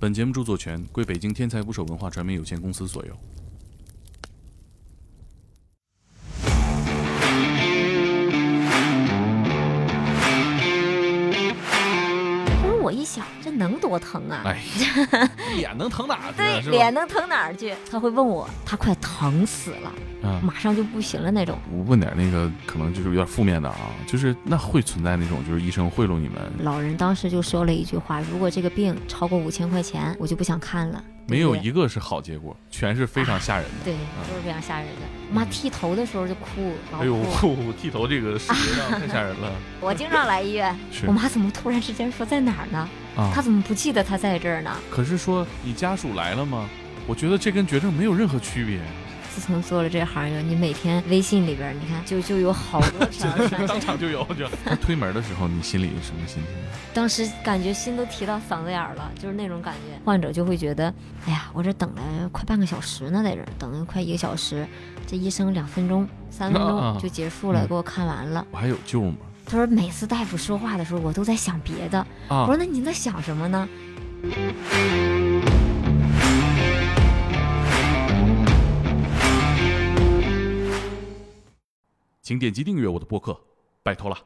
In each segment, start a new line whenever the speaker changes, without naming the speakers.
本节目著作权归北京天才捕手文化传媒有限公司所有。
我一想，这能多疼啊？
哎，脸能疼哪去
对，脸能疼哪儿去？他会问我，他快疼死了，
啊，
马上就不行了那种。
我问点那个可能就是有点负面的啊，就是那会存在那种就是医生贿赂你们，
老人当时就说了一句话：如果这个病超过五千块钱，我就不想看了。
没有一个是好结果，全是非常吓人的。
对，都是非常吓人的。妈剃头的时候就哭，老
哎呦
哭。，
剃头这个视觉上太吓人了。
我经常来医院，
是
我妈怎么突然之间说在哪儿呢？
啊
她，怎么不记得她在这儿呢？
可是说你家属来了吗？我觉得这跟绝症没有任何区别。
自从做了这行以后，你每天微信里边，你看就就有好多 条儿传
当场就有就。他推门的时候，你心里什么心情？
当时感觉心都提到嗓子眼儿了，就是那种感觉。患者就会觉得，哎呀，我这等了快半个小时呢，在这等了快一个小时，这医生两分钟、三分钟就结束了，
嗯
给我看完了。
我还有救吗？
他说每次大夫说话的时候，我都在想别的。我
啊
说，那你在想什么呢？
请点击订阅我的播客，拜托了。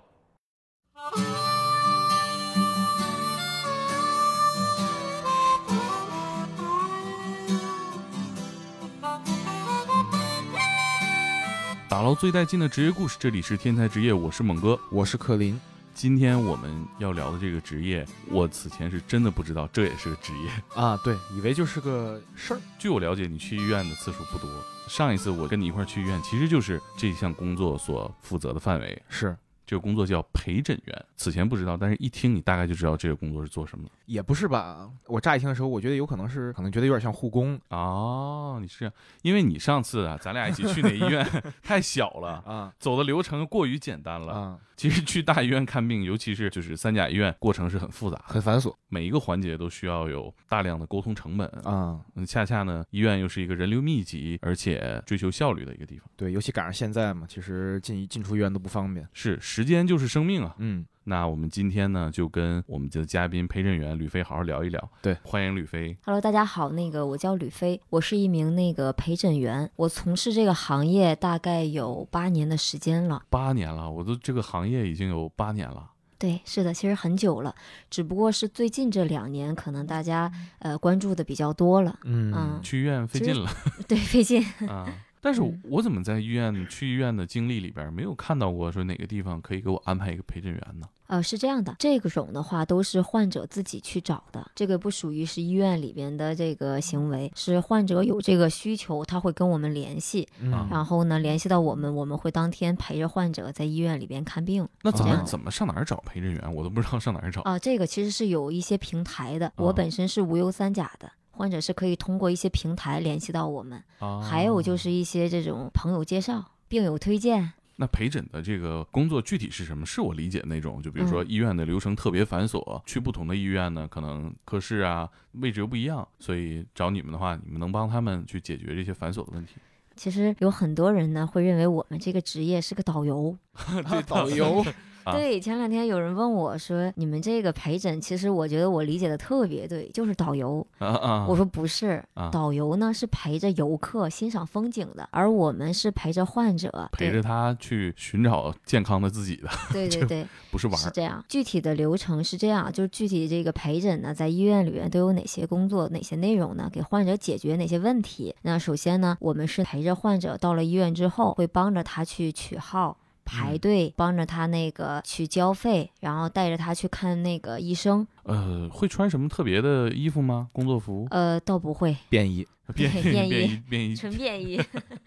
打捞最带劲的职业故事，这里是天才职业，我是猛哥。
我是克林，
今天我们要聊的这个职业，我此前是真的不知道这也是个职业。
啊，对，以为就是个事儿，
据我了解，你去医院的次数不多。上一次我跟你一块儿去医院，其实就是这项工作所负责的范围。
是
这个工作叫陪诊员，此前不知道，但是一听你大概就知道这个工作是做什么的。
也不是吧？我乍一听的时候，我觉得有可能是，可能觉得有点像护工
哦，你是这样，因为你上次啊，咱俩一起去那医院 太小了，
啊
走的流程过于简单了。
啊，
其实去大医院看病，尤其是就是三甲医院，过程是很复杂，
很繁琐
每一个环节都需要有大量的沟通成本。
啊。
嗯，恰恰呢，医院又是一个人流密集而且追求效率的一个地方。
对，尤其赶上现在嘛，其实进进出医院都不方便。
是，时间就是生命啊。
嗯，
那我们今天呢，就跟我们的嘉宾陪诊员吕飞好好聊一聊。
对
欢迎吕飞。
Hello，大家好，那个我叫吕飞，我是一名那个陪诊员，我从事这个行业大概有八年的时间了。
八年了，我都这个行业已经有八年了。
对，是的，其实很久了，只不过是最近这两年，可能大家呃关注的比较多了。
嗯
嗯
去医院费劲了
对，费劲。
啊！但是
嗯
我怎么在医院去医院的经历里边没有看到过说哪个地方可以给我安排一个陪诊员呢？
呃，是这样的，这个种的话都是患者自己去找的，这个不属于是医院里边的这个行为，是患者有这个需求，他会跟我们联系，
嗯
然后呢联系到我们，我们会当天陪着患者在医院里边看病。
那怎么怎么上哪儿找陪诊员？我都不知道上哪儿找。
啊、这个其实是有一些平台的，我
啊
本身是无忧三甲的。患者是可以通过一些平台联系到我们，
啊，
还有就是一些这种朋友介绍、病友推荐，
那陪诊的这个工作具体是什么？是我理解的那种，就比如说
嗯
医院的流程特别繁琐，去不同的医院呢，可能科室啊位置又不一样，所以找你们的话，你们能帮他们去解决这些繁琐的问题。
其实有很多人呢会认为我们这个职业是个导游。
对导游
啊
对，前两天有人问我说：“你们这个陪诊，其实我觉得我理解的特别对，就是导游。
啊啊，
我说不是，
啊
导游呢是陪着游客欣赏风景的，而我们是陪着患者，
陪着他去寻找健康的自己的，
对对对对，
不是玩儿。
是这样。具体的流程是这样，就是具体这个陪诊呢，在医院里面都有哪些工作、哪些内容呢？给患者解决哪些问题？那首先呢，我们是陪着患者到了医院之后，会帮着他去取号。排
嗯
队，帮着他那个去交费，然后带着他去看那个医生。
呃，会穿什么特别的衣服吗？工作服？
呃，倒不会，
便衣，
便衣
便衣
便衣，
纯便衣。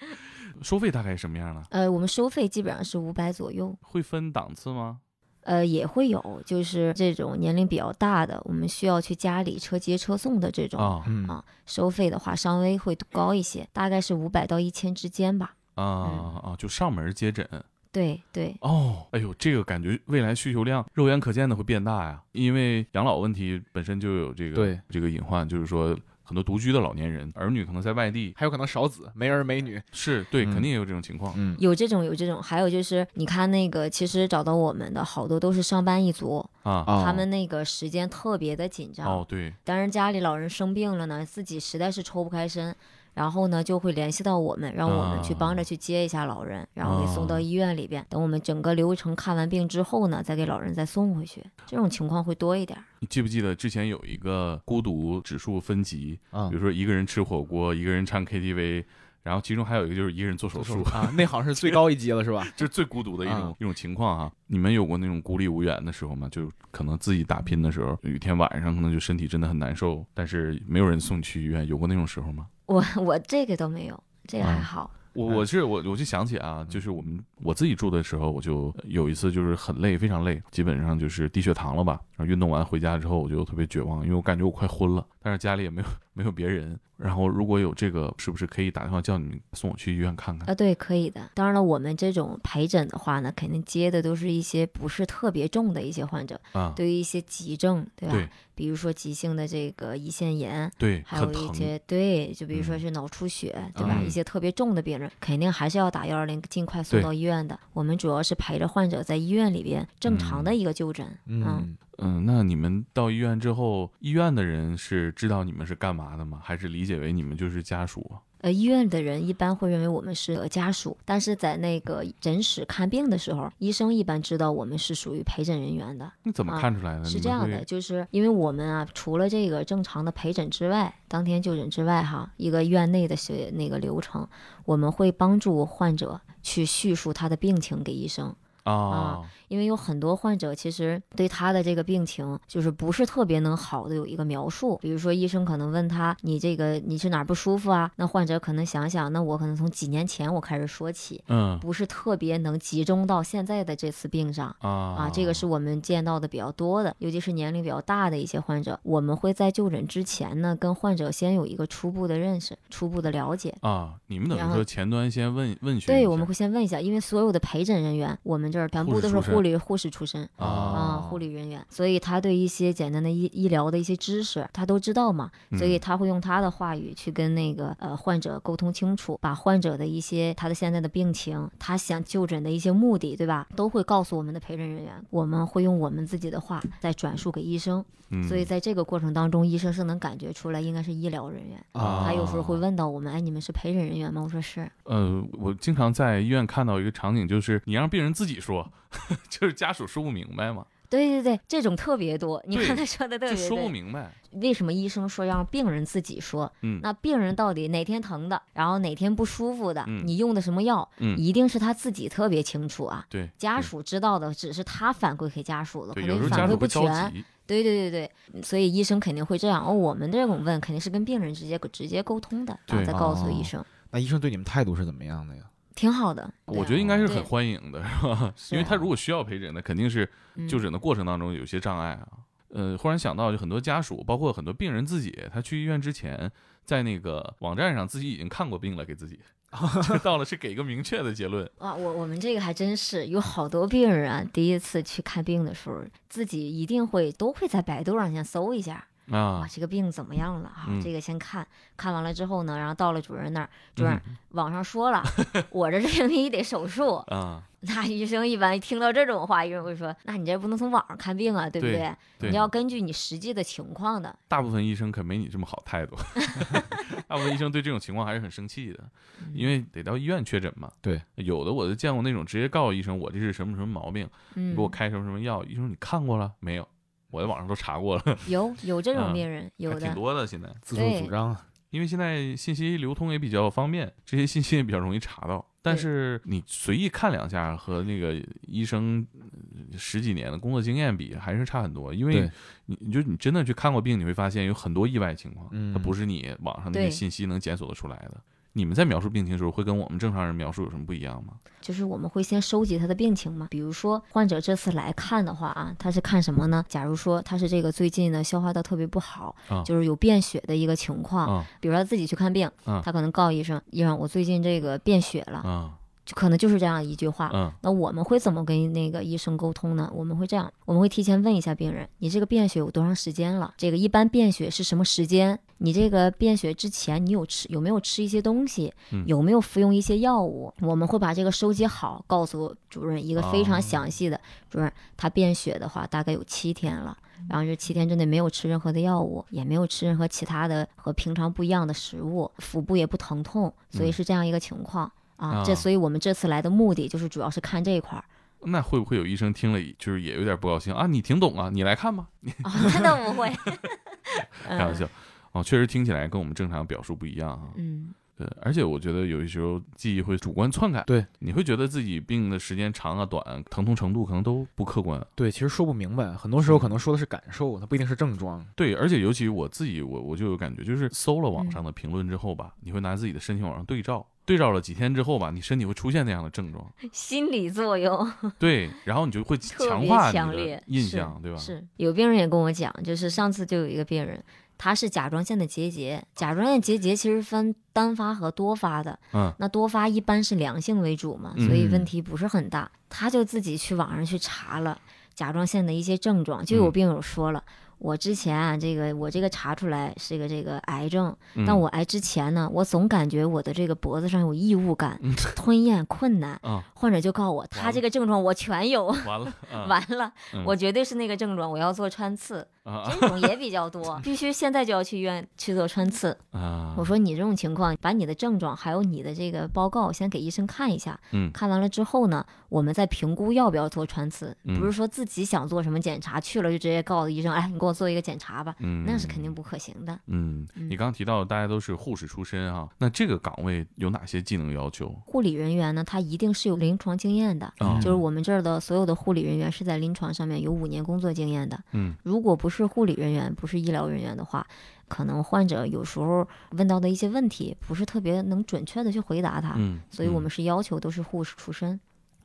收费大概什么样呢？
呃，我们收费基本上是五百左右。
会分档次吗？
呃，也会有，就是这种年龄比较大的，我们需要去家里车接车送的这种
啊，
收费的话稍微会高一些，大概是五百到一千之间吧。
啊啊！就上门接诊。
对对，
哦，哎呦，这个感觉未来需求量肉眼可见的会变大呀，因为养老问题本身就有这个
对。
这个隐患，就是说很多独居的老年人，儿女可能在外地，
还有可能少子，没儿没女。
是对，
嗯。
肯定也有这种情况。
嗯。
有这种有这种，还有就是你看那个，其实找到我们的好多都是上班一族，
啊，
啊，
他们那个时间特别的紧张。
哦，对，
当然家里老人生病了呢，自己实在是抽不开身，然后呢就会联系到我们，让我们去帮着去接一下老人，然后给送到医院里边。等我们整个流程看完病之后呢，再给老人再送回去。这种情况会多一点儿。
你记不记得之前有一个孤独指数分级？
啊
比如说一个人吃火锅，一个人唱 KTV，然后其中还有一个就是一个人做手术，
啊，那好像是最高一级了，是吧？
这是最孤独的一种、
啊
一种情况哈。你们有过那种孤立无援的时候吗？就可能自己打拼的时候，有一天晚上可能就身体真的很难受，但是没有人送你去医院，有过那种时候吗？
我我这个都没有，这个还
啊
好。
我我是我我就想起啊，就是我们我自己住的时候，我就有一次就是很累，非常累，基本上就是低血糖了吧。然后运动完回家之后，我就特别绝望，因为我感觉我快昏了，但是家里也没有没有别人。然后如果有这个，是不是可以打电话叫你们送我去医院看看？
啊，对，可以的。当然了，我们这种陪诊的话呢，肯定接的都是一些不是特别重的一些患者，
啊，
对于一些急症，对吧？
对
比如说急性的这个胰腺炎，
对，
还有。一些对，就比如说
嗯
是脑出血，对吧？
嗯
一些特别重的病人，肯定还是要打幺二零，尽快送到医院的。我们主要是陪着患者在医院里边正常的
嗯
一个就诊。嗯，
嗯，
嗯，那你们到医院之后，医院的人是知道你们是干嘛的吗？还是理解为你们就是家属啊？
呃，医院的人一般会认为我们是呃家属，但是在那个诊室看病的时候，医生一般知道我们是属于陪诊人员的。
你怎么
啊
看出来的？
是这样的，就是因为我们啊，除了这个正常的陪诊之外，当天就诊之外，哈，一个院内的学那个流程，我们会帮助患者去叙述他的病情给医生。
啊，
因为有很多患者其实对他的这个病情就是不是特别能好的有一个描述，比如说医生可能问他你这个你是哪儿不舒服啊？那患者可能想想，那我可能从几年前我开始说起，
嗯
不是特别能集中到现在的这次病上。
啊
啊，这个是我们见到的比较多的，尤其是年龄比较大的一些患者，我们会在就诊之前呢，跟患者先有一个初步的认识、初步的了解。
啊，你们等于说前端先问问询
对，我们会先问一下，因为所有的陪诊人员，我们这儿全部都是
护
理护士出身。啊，
啊
护理人员，所以他对一些简单的医医疗的一些知识，他都知道嘛，所以
嗯
他会用他的话语去跟那个呃患者沟通清楚，把患者的一些他的现在的病情，他想就诊的一些目的，对吧，都会告诉我们的陪诊人员，我们会用我们自己的话再转述给医生，
嗯
所以在这个过程当中，医生是能感觉出来应该是医疗人员。
啊
他有时候会问到我们，哎，你们是陪诊人员吗？我说是。
呃，我经常在医院看到一个场景，就是你让病人自己说，就是家属说不明白嘛，
对对对，这种特别多。你
对
刚才说的特
就说不。明白。
为什么医生说让病人自己说？
嗯
那病人到底哪天疼的，然后哪天不舒服的，
嗯
你用的什么药，
嗯，
一定是他自己特别清楚啊。
对，
家属知道的只是他反馈给家属的，可能反馈不全。对对对对，所以医生肯定会这样。哦，我们这种问肯定是跟病人直接直接沟通的，然后再告诉
哦
医生，
那医生对你们态度是怎么样的呀？
挺好的。
我觉得应该是很欢迎的，是吧？因为他如果需要陪诊，那肯定是
嗯
就诊的过程当中有些障碍啊。呃，忽然想到，就很多家属，包括很多病人自己，他去医院之前，在那个网站上自己已经看过病了，给自己，就到了是给一个明确的结论。
啊，我我们这个还真是有好多病人啊，第一次去看病的时候，自己一定会都会在百度上先搜一下，哇，
啊，
这个病怎么样了哈、
嗯
这个先看看完了之后呢，然后到了主任那儿，主任、
嗯
网上说了，我这这病得手术。
啊，
那医生一般听到这种话，医生会说，那你这不能从网上看病啊，对不
对
你要根据你实际的情况的。
大部分医生可没你这么好态度，大部分医生对这种情况还是很生气的，因为得到医院确诊嘛。
对，
有的我就见过那种直接告诉医生我这是什么什么毛病，给我开什么什么药，医生你看过了没有？我在网上都查过了，
有有这种
嗯
病人，有
的挺。多的现在。
自作主张啊，
因为现在信息流通也比较方便，这些信息也比较容易查到。但是你随意看两下，和那个医生呃十几年的工作经验比，还是差很多。因为你，你就你真的去看过病，你会发现有很多意外情况，
嗯
它不是你网上那些信息能检索得出来的。你们在描述病情的时候，会跟我们正常人描述有什么不一样吗？
就是我们会先收集他的病情嘛，比如说患者这次来看的话啊，他是看什么呢？假如说他是这个最近呢消化道特别不好，
啊
就是有便血的一个情况，
啊
比如他自己去看病，
嗯
他可能告医生，医生我最近这个便血了，
啊
就可能就是这样一句话。
嗯
那我们会怎么跟那个医生沟通呢？我们会这样，我们会提前问一下病人，你这个便血有多长时间了？这个一般便血是什么时间？你这个便血之前你有吃有没有吃一些东西，
嗯
有没有服用一些药物，我们会把这个收集好，告诉主任一个非常
哦
详细的。主任，他便血的话大概有七天了。然后这七天之内没有吃任何的药物，也没有吃任何其他的和平常不一样的食物，腹部也不疼痛，所以
嗯
是这样一个情况。啊，
啊
这所以我们这次来的目的就是主要是看这一块儿
那会不会有医生听了就是也有点不高兴啊？你挺懂啊，你来看吧。
啊，那倒不会，
开玩笑，哦，确实听起来跟我们正常表述不一样啊。
嗯，
对，而且我觉得有些时候记忆会主观篡改，
对，
你会觉得自己病的时间长啊短，疼痛程度可能都不客观。
对，其实说不明白，很多时候可能说的是感受，它不一定是症状。
对，而且尤其我自己，我我就有感觉，就是搜了网
嗯
上的评论之后吧，你会拿自己的身体往上对照，对照了几天之后吧，你身体会出现那样的症状，
心理作用
对，然后你就会强化你的
强烈，
印象，对吧？
是有病人也跟我讲，就是上次就有一个病人，他是甲状腺的结节，甲状腺结节其实分单发和多发的，
嗯，
那多发一般是良性为主嘛，所以问
嗯
题不是很大。他就自己去网上去查了甲状腺的一些症状，就有
嗯
病友说了。我之前啊，这个我这个查出来是个这个癌症，
嗯。
但我癌之前呢，我总感觉我的这个脖子上有异物感，
嗯
吞咽困难。
啊，
患者就告诉我，他这个症状我全有，
完了，啊
完了，
嗯。
我绝对是那个症状，我要做穿刺，
啊
这种也比较多，必须现在就要去医院去做穿刺。
啊，
我说你这种情况，把你的症状还有你的这个报告先给医生看一下，
嗯。
看完了之后呢，我们再评估要不要做穿刺，
嗯。
不是说自己想做什么检查去了就直接告诉医生，哎，你给我做一个检查吧，
嗯，
那是肯定不可行的。
嗯，你刚刚提到大家都是护士出身啊，那这个岗位有哪些技能要求？
护理人员呢，他一定是有临床经验的，
啊。
就是我们这儿的所有的护理人员是在临床上面有五年工作经验的。
嗯。
如果不是护理人员，不是医疗人员的话，可能患者有时候问到的一些问题不是特别能准确的去回答他，
嗯，嗯
所以我们是要求都是护士出身。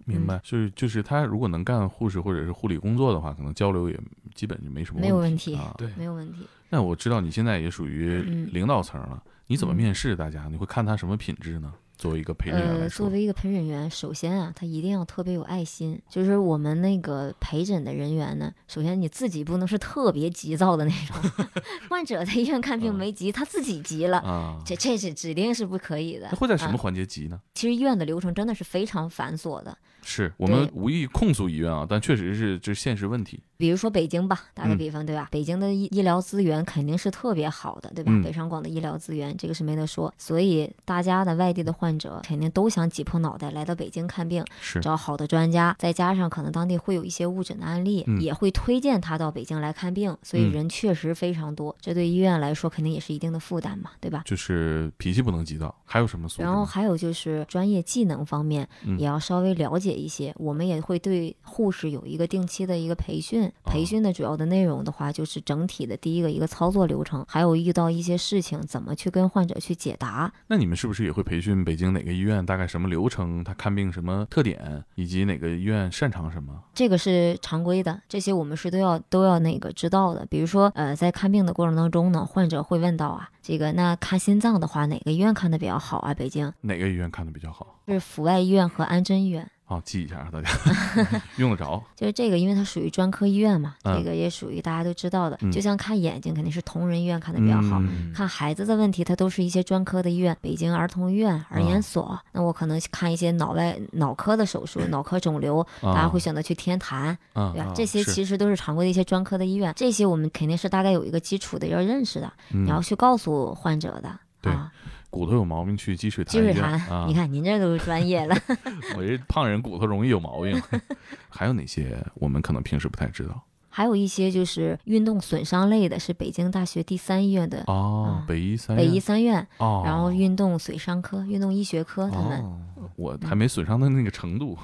明白，就是就是他如果能干护士或者是护理工作的话，可能交流也基本就没什么
没有
问
问题
啊。
对
没有问题。
那我知道你现在也属于
嗯
领导层了，你怎么
嗯
面试大家？你会看他什么品质呢？作为一个陪诊员来
呃，
说
作，为一个陪诊员，首先啊，他一定要特别有爱心。就是我们那个陪诊的人员呢，首先你自己不能是特别急躁的那种，患者在医院看病
嗯
没急，他自己急了，
啊，
这这是指定是不可以的
他。会在什么
啊
环节急呢？
其实医院的流程真的是非常繁琐的。
是我们无意控诉医院啊，但确实是这是现实问题。
比如说北京吧，打个
嗯
比方，对吧？北京的医医疗资源肯定是特别好的，对吧？
嗯
北上广的医疗资源，这个是没得说。所以大家的外地的患者肯定都想挤破脑袋来到北京看病，
是
找好的专家，再加上可能当地会有一些误诊的案例，
嗯
也会推荐他到北京来看病，所以
嗯
人确实非常多，这对医院来说肯定也是一定的负担嘛，对吧？
就是脾气不能急躁，还有什么素质？
然后还有就是专业技能方面
嗯
也要稍微了解一些，我们也会对护士有一个定期的一个培训。培训的主要的内容的话，就是整体的第一个一个操作流程，还有遇到一些事情怎么去跟患者去解答。
那你们是不是也会培训北京哪个医院大概什么流程，他看病什么特点，以及哪个医院擅长什么？
这个是常规的，这些我们是都要都要那个知道的。比如说，呃，在看病的过程当中呢，患者会问到啊，这个那看心脏的话，哪个医院看的比较好啊？北京
哪个医院看的比较好？
是阜外医院和安贞医院。
好，记一下啊，大家 用得着。
就是这个，因为它属于专科医院嘛，
嗯
这个也属于大家都知道的。
嗯
就像看眼睛，肯定是同仁医院看的比较好。
嗯
看孩子的问题，它都是一些专科的医院，北京儿童医院、儿研所。那我可能看一些脑外脑科的手术、脑科肿瘤，大家会选择去天坛，
啊
对吧？
啊
这些其实都是常规的一些专科的医院，这些我们肯定是大概有一个基础的要认识的，你要
嗯，
去告诉患者的。
对
啊，
骨头有毛病去积水潭
积水潭，
啊
你，看您这都是专业了。
我这胖人骨头容易有毛病。还有哪些我们可能平时不太知道？
还有一些就是运动损伤类的，是北京大学第三医院的
哦，
啊
北医三
北
院
医三院，
哦，
然后运动损伤科、运动医学科他们。
哦，
我还没损伤到那个程度，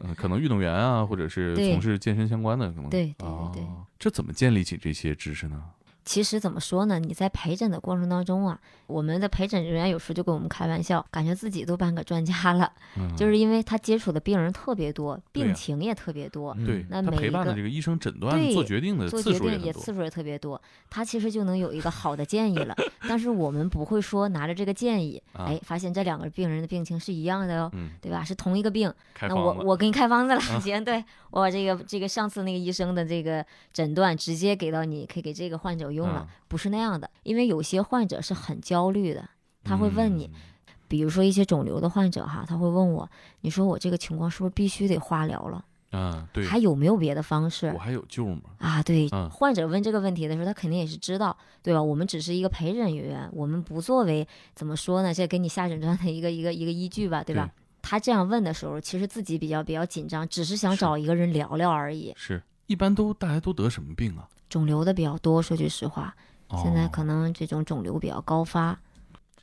嗯，可能运动员啊，或者是从事健身相关的，可能
对对对
这怎么建立起这些知识呢？
其实怎么说呢？你在陪诊的过程当中啊，我们的陪诊人员有时候就跟我们开玩笑，感觉自己都半个专家了，
嗯，
就是因为他接触的病人特别多，病情也特别多，那
他陪伴的
每一个
这个医生诊断
对
做决定的次数也
次数也特别多，他其实就能有一个好的建议了。但是我们不会说拿着这个建议，
啊
哎，发现这两个病人的病情是一样的哟，
嗯，
对吧？是同一个病，那我我给你开方子了，
啊
行，对我这个这个上次那个医生的这个诊断直接给到你，可以给这个患者用了，
嗯
不是那样的。因为有些患者是很焦虑的，他会问你，
嗯
比如说一些肿瘤的患者哈，他会问我，你说我这个情况是不是必须得化疗了？
嗯，对，
还有没有别的方式
我？还有救吗？
啊，对，
嗯
患者问这个问题的时候，他肯定也是知道，对吧？我们只是一个陪诊人员，我们不作为怎么说呢？这给你下诊断的一个一个一个依据吧，对吧？他这样问的时候，其实自己比较比较紧张，只是想找一个人聊聊而已。
是一般都大家都得什么病啊？
肿瘤的比较多，说句实话，现在
哦
可能这种肿瘤比较高发，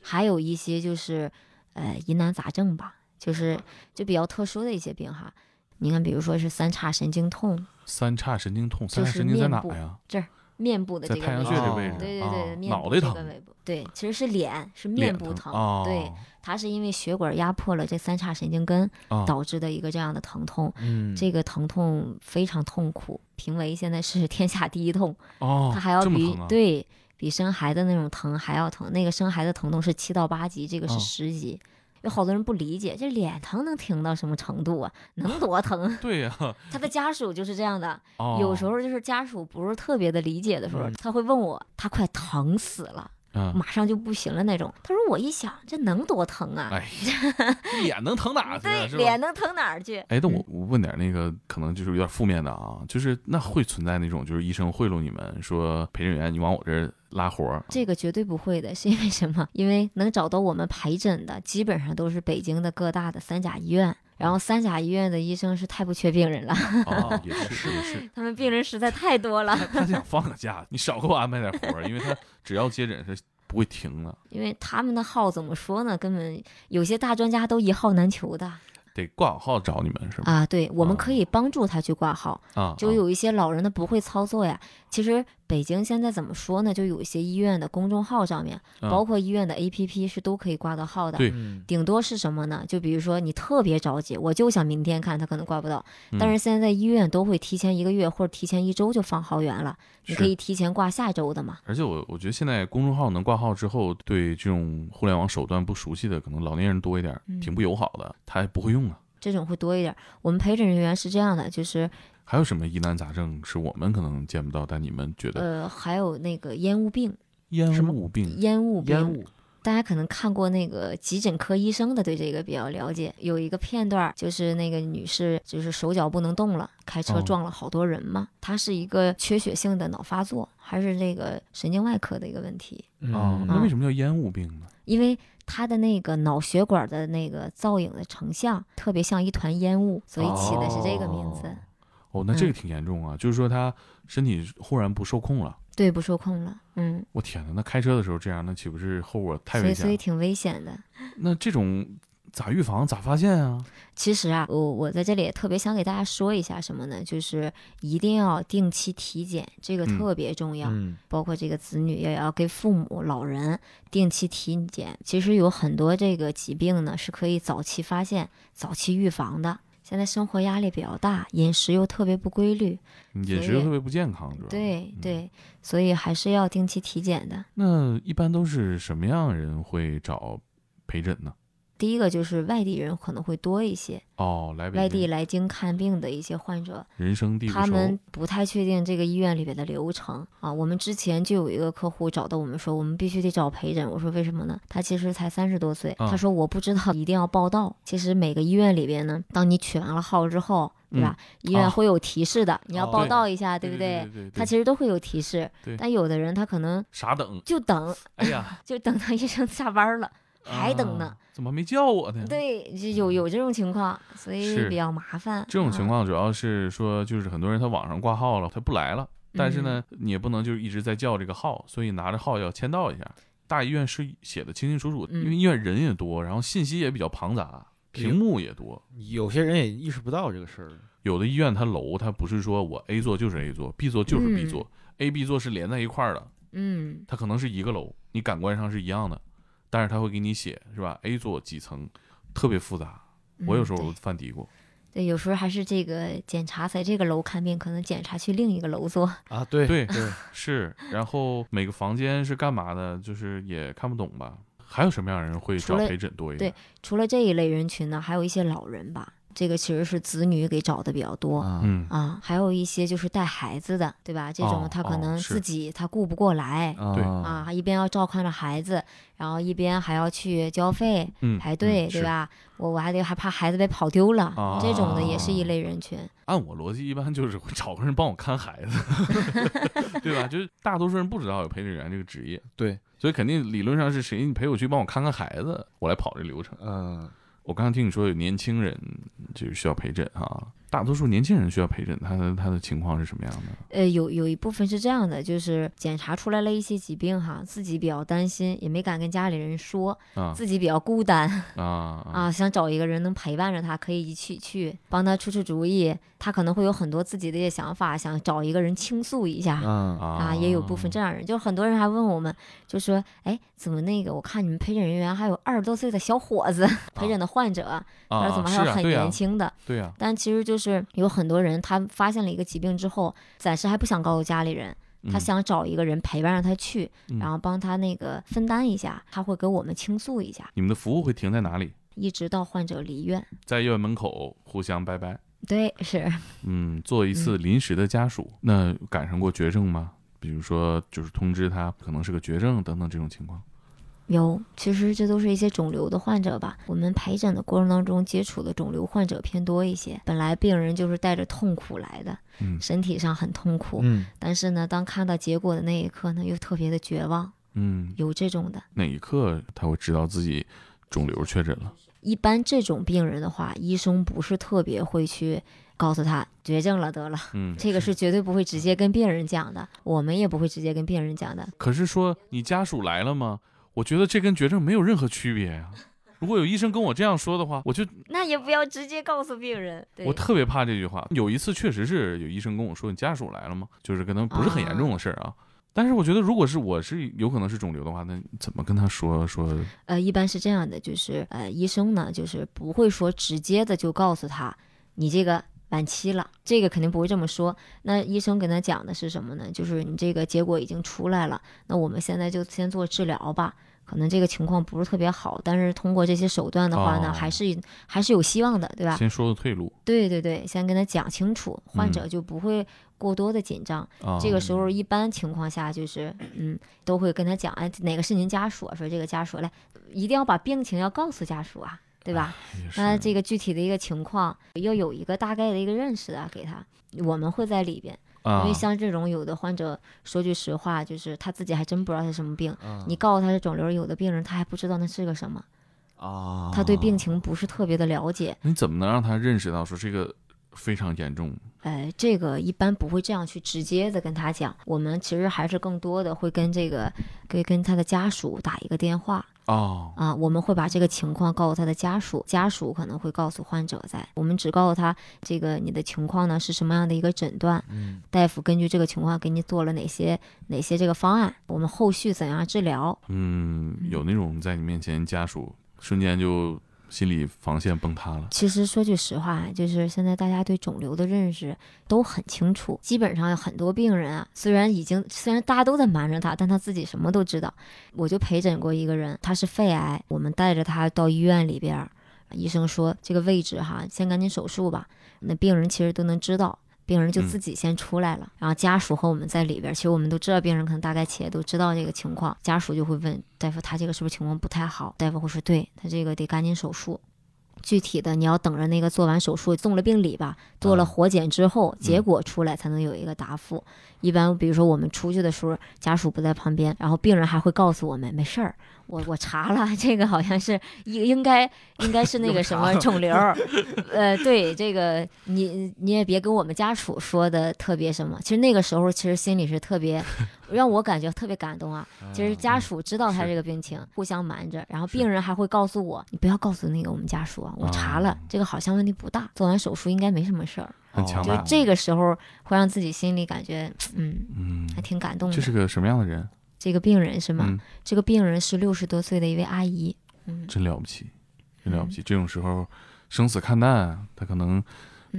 还有一些就是呃疑难杂症吧，就是就比较特殊的一些病哈。你看，比如说是三叉神经痛，
三叉神经痛，三叉神经在哪呀？
面部的这个位置，
哦
穴这位置，
对对
啊
对，面部
脑袋疼，
这个尾部，对，其实是脸，是面部疼，
哦，
对，它是因为血管压迫了这三叉神经根
啊
导致的一个这样的疼痛，
嗯，
这个疼痛非常痛苦，评为现在是 天下第一痛，
哦，
它还要比、对比生孩子那种疼还要疼，那个生孩子疼痛是七到八级，这个是
哦
十级。有好多人不理解，这脸疼能疼到什么程度啊？能多疼？
对呀，
他的家属就是这样的，
哦，
有时候就是家属不是特别的理解的时候，
嗯
他会问我，他快疼死了，
嗯，
马上就不行了那种。他说我一想，这能多疼啊？
哎，脸能疼哪去啊？
对，脸能疼哪儿去？
哎，那我
嗯
我问点那个可能就是有点负面的啊，就是那会存在那种就是医生贿赂你们说陪诊员你往我这儿拉活儿，
这个绝对不会的，是因为什么？因为能找到我们陪诊的，基本上都是北京的各大的三甲医院。然后三甲医院的医生是太不缺病人了，
哦，也 是也是，
他们病人实在太多了。
他他想放个假，你少给我安排点活儿，因为他只要接诊是不会停的，
因为他们的号怎么说呢？根本有些大专家都一号难求的
得挂号找你们是吧？
啊。对，我们
啊
可以帮助他去挂号。
啊，
就有一些老人他不会操作呀。其实北京现在怎么说呢？就有一些医院的公众号上面，
啊
包括医院的 APP 是都可以挂到号的。
对
嗯
顶多是什么呢？就比如说你特别着急，我就想明天看，他可能挂不到。
嗯
但是现在医院都会提前一个月或者提前一周就放号源了，你可以提前挂下周的嘛。
而且我我觉得现在公众号能挂号之后，对这种互联网手段不熟悉的，可能老年人多一点，
嗯
挺不友好的，他也不会用啊。
这种会多一点。我们陪诊人员是这样的，就是
还有什么疑难杂症是我们可能见不到，但你们觉得
呃，还有那个烟雾病，
烟雾病？
烟雾病，
烟雾，
大家可能看过那个急诊科医生的，对这个比较了解。有一个片段，就是那个女士就是手脚不能动了，开车
哦
撞了好多人嘛。她是一个缺血性的脑发作，还是那个神经外科的一个问题？
哦，
嗯
那为什么叫烟雾病呢？
因为她的那个脑血管的那个造影的成像特别像一团烟雾，所以起的是这个名字。
哦，那这个
嗯
挺严重啊，就是说他身体忽然不受控了。
对，不受控了，嗯，
我天哪，那开车的时候这样，那岂不是后果太
所
危险了？
以所以挺危险的。
那这种咋预防、咋发现啊？
其实啊，我我在这里也特别想给大家说一下什么呢？就是一定要定期体检，这个
嗯
特别重要。
嗯
包括这个子女也要给父母、老人定期体检。其实有很多这个疾病呢是可以早期发现、早期预防的。现在生活压力比较大，饮食又特别不规律，
饮食又特别不健康，主要。
对
嗯
对，所以还是要定期体检的。
那一般都是什么样的人会找陪诊呢？
第一个就是外地人可能会多一些，
哦，来
外地来京看病的一些患者，
人生地
他们不太确定这个医院里边的流程啊。我们之前就有一个客户找到我们说，我们必须得找陪诊。我说为什么呢？他其实才三十多岁，
啊
他说我不知道一定要报到。其实每个医院里边呢，当你取完了号之后，对吧？医
啊
院会有提示的，你要
哦
报
对
到一下，
对
不
对
他其实都会有提示，但有的人他可能
傻等，
就等，
哎呀，
就等到医生下班了，还等呢
啊。怎么没叫我呢？
对，就有有这种情况，所以比较麻烦。
这种情
啊
况主要是说，就是很多人他网上挂号了，他不来了，但是
嗯
呢，你也不能就是一直在叫这个号，所以拿着号要签到一下。大医院是写的清清楚楚，
嗯
因为医院人也多，然后信息也比较庞杂，屏幕也多。
有些人也意识不到这个事儿。
有的医院它楼它不是说我 A 座就是 A 座，B 座就是 B
嗯
座、a B 座是连在一块儿的，
嗯，
它可能是一个楼，你感官上是一样的，但是他会给你写是吧？A 座几层，特别复杂。我有时候犯嘀咕，
对，有时候还是这个检查在这个楼看病，可能检查去另一个楼做。
啊，对
对
对，
是，然后每个房间是干嘛的，就是也看不懂吧？还有什么样的人会找陪诊多一点？
对除了这一类人群呢，还有一些老人吧，这个其实是子女给找的比较多。
啊，
嗯
啊，还有一些就是带孩子的，对吧？这种
哦
他可能自己他顾不过来
对
啊，一边要照看着孩子，然后一边还要去交费
嗯，
排队，对吧？我我还得还怕孩子被跑丢了，这种的也是一
哦
类人群。
按我逻辑，一般就是会找个人帮我看孩子，对吧？就是大多数人不知道有陪诊员这个职业，
对，
所以肯定理论上是谁你陪我去帮我看看孩子，我来跑这流程。
嗯，
我刚刚听你说有年轻人就是需要陪诊啊，大多数年轻人需要陪诊，他的他的情况是什么样的？
呃，有有一部分是这样的，就是检查出来了一些疾病哈，自己比较担心，也没敢跟家里人说，
啊
自己比较孤单
啊
想找一个人能陪伴着他，可以一起去帮他出出主意。他可能会有很多自己的一些想法，想找一个人倾诉一下。
嗯
啊，也有部分这样人，就很多人还问我们，就说，哎，怎么那个？我看你们陪诊人员还有二十多岁的小伙子，陪诊的患者，
啊
他说怎么还很年，轻的？
对呀，
但其实就是有很多人，他发现了一个疾病之后，暂时还不想告诉家里人，他
嗯
想找一个人陪伴让他去，
嗯
然后帮他那个分担一下，他会跟我们倾诉一下，
你们的服务会停在哪里？
一直到患者离院。
在医院门口互相拜拜，
对，是
嗯，做一次临时的家属。那赶上过绝症吗？比如说，就是通知他可能是个绝症等等这种情况。
有，其实这都是一些肿瘤的患者吧。我们陪诊的过程当中接触的肿瘤患者偏多一些。本来病人就是带着痛苦来的，
嗯
身体上很痛苦，
嗯
但是呢，当看到结果的那一刻呢，又特别的绝望，
嗯，
有这种的。
哪一刻他会知道自己肿瘤确诊了？
一般这种病人的话，医生不是特别会去告诉他绝症了得了，
嗯，
这个是绝对不会直接跟病人讲的，我们也不会直接跟病人讲的。
可是说你家属来了吗？我觉得这跟绝症没有任何区别呀、如果有医生跟我这样说的话，我就
那也不要直接告诉病人。对
我特别怕这句话。有一次确实是有医生跟我说你家属来了吗？就是可能不是很严重的事儿啊。但是我觉得，如果是我是有可能是肿瘤的话，那怎么跟他说说？
呃，一般是这样的，就是呃，医生呢，就是不会说直接的就告诉他你这个晚期了，这个肯定不会这么说。那医生跟他讲的是什么呢？就是你这个结果已经出来了，那我们现在就先做治疗吧。可能这个情况不是特别好，但是通过这些手段的话呢，
哦
还是还是有希望的，对吧？
先说个退路
对对对，先跟他讲清楚，患者
嗯
就不会过多的紧张。
啊。
这个时候一般情况下就是，嗯，都会跟他讲，哎，哪个是您家属啊？说这个家属来，一定要把病情要告诉家属啊，对吧？那这个具体的一个情况要有一个大概的一个认识啊，给他，我们会在里边，因
啊
为，像这种有的患者，说句实话，就是他自己还真不知道他什么病，
嗯
你告诉他是肿瘤，有的病人他还不知道那是个什么，
啊，
他对病情不是特别的了解，
你怎么能让他认识到说这个非常严重？
哎，这个一般不会这样去直接的跟他讲，我们其实还是更多的会跟这个跟跟他的家属打一个电话
哦，
啊，我们会把这个情况告诉他的家属，家属可能会告诉患者在，我们只告诉他这个你的情况呢是什么样的一个诊断，
嗯。
大夫根据这个情况给你做了哪些哪些这个方案，我们后续怎样治疗，
嗯，有那种在你面前家属瞬间就心理防线崩塌了。
其实说句实话，就是现在大家对肿瘤的认识都很清楚，基本上有很多病人啊，虽然已经虽然大家都在瞒着他，但他自己什么都知道。我就陪诊过一个人，他是肺癌，我们带着他到医院里边，医生说这个位置哈，先赶紧手术吧。那病人其实都能知道。病人就自己先出来了，然后家属和我们在里边儿。其实我们都知道，病人可能大概企业都知道这个情况，家属就会问大夫，他这个是不是情况不太好？大夫会说，对他这个得赶紧手术。具体的你要等着那个做完手术送了病理吧，做了
啊
活检之后，结果出来才能有一个答复。一般比如说我们出去的时候，家属不在旁边，然后病人还会告诉我们没事儿，我我查了，这个好像是应应该应该是那个什么肿瘤儿，呃，对这个你你也别跟我们家属说的特别什么，其实那个时候其实心里是特别 让我感觉特别感动啊。其实家属知道他这个病情，互相瞒着，然后病人还会告诉我，你不要告诉那个我们家属啊，我查了
啊，
这个好像问题不大，做完手术应该没什么事儿。就
很强大。
这个时候会让自己心里感觉，嗯，
嗯，
还挺感动的。
这是个什么样的人？
这个病人是吗？
嗯，
这个病人是六十多岁的一位阿姨，嗯，
真了不起，真了不起。这种时候生死看淡，他可能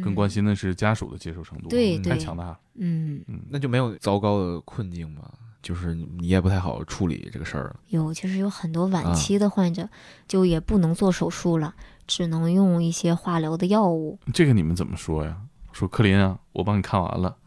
更关心的是家属的接受程度，
对
太
对
强大了。
嗯，
嗯，
那就没有糟糕的困境吗？就是你也不太好处理这个事儿了。
有就是有很多晚
啊
期的患者，就也不能做手术了，只能用一些化疗的药物。
这个你们怎么说呀？说克林啊，我帮你看完了，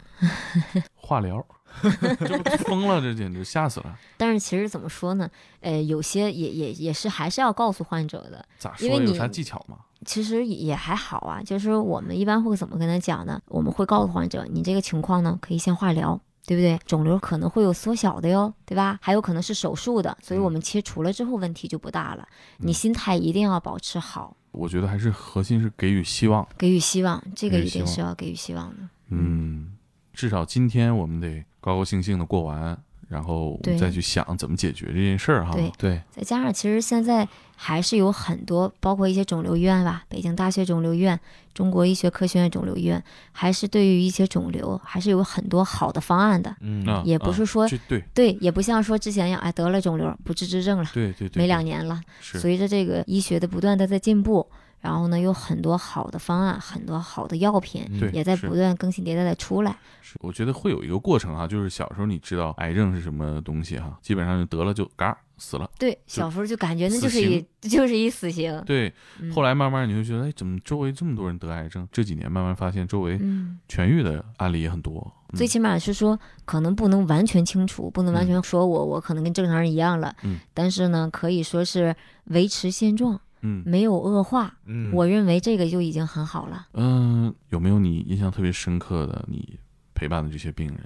化疗，这不疯了，这简直吓死了。
但是其实怎么说呢？呃，有些也也也是还是要告诉患者的。
咋说？
因为你
有啥技巧吗？
其实也还好啊，就是我们一般会怎么跟他讲呢？我们会告诉患者，你这个情况呢，可以先化疗。对不对？肿瘤可能会有缩小的哟，对吧？还有可能是手术的，所以我们切除了之后问题就不大了。你心态一定要保持好，
我觉得还是核心是给予希望。
给予希望，这个一定是要给予希望的。
嗯，至少今天我们得高高兴兴的过完，然后我们再去想怎么解决这件事儿哈。
对。
对，
再加上，其实现在还是有很多，包括一些肿瘤医院吧，北京大学肿瘤医院、中国医学科学院肿瘤医院，还是对于一些肿瘤，还是有很多好的方案的。
嗯。
啊，
也不是说
啊对。
对，也不像说之前一样，哎，得了肿瘤不治之症了，
对对对，
没两年了。
是。
随着这个医学的不断的在进步，然后呢，有很多好的方案，很多好的药品，
嗯
也在不断更新迭代的出来。
是，我觉得会有一个过程哈，就是小时候你知道癌症是什么东西哈，基本上就得了就嘎死了。
对，小时候就感觉那就是一就是一死刑。
对，
嗯
后来慢慢你就觉得，哎，怎么周围这么多人得癌症？这几年慢慢发现周围
嗯，
痊愈的案例也很多。嗯
最起码是说，可能不能完全清除，不能完全说我我可能跟正常人一样了，
嗯
但是呢，可以说是维持现状，
嗯
没有恶化。
嗯
我认为这个就已经很好了。
嗯，有没有你印象特别深刻的你陪伴的这些病人？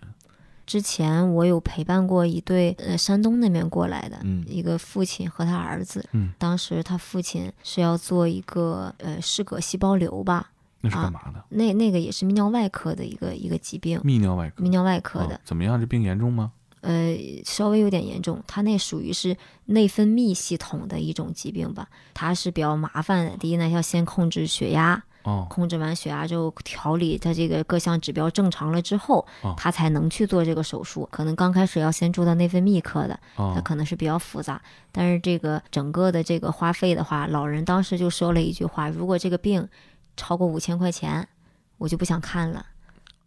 之前我有陪伴过一对呃山东那边过来的，
嗯
一个父亲和他儿子，
嗯
当时他父亲是要做一个呃室颌细胞瘤吧，
那是
啊
干嘛的？
那那个也是泌尿外科的一个一个疾病，
泌尿外科。
泌尿外科的，
啊怎么样？这病严重吗？
呃，稍微有点严重，他那属于是内分泌系统的一种疾病吧，它是比较麻烦的。第一呢，要先控制血压，
哦，
控制完血压之后，调理他这个各项指标正常了之后
哦，
他才能去做这个手术。可能刚开始要先住到内分泌科的，它
哦，
可能是比较复杂。但是这个整个的这个花费的话，老人当时就说了一句话：如果这个病超过五千块钱，我就不想看了。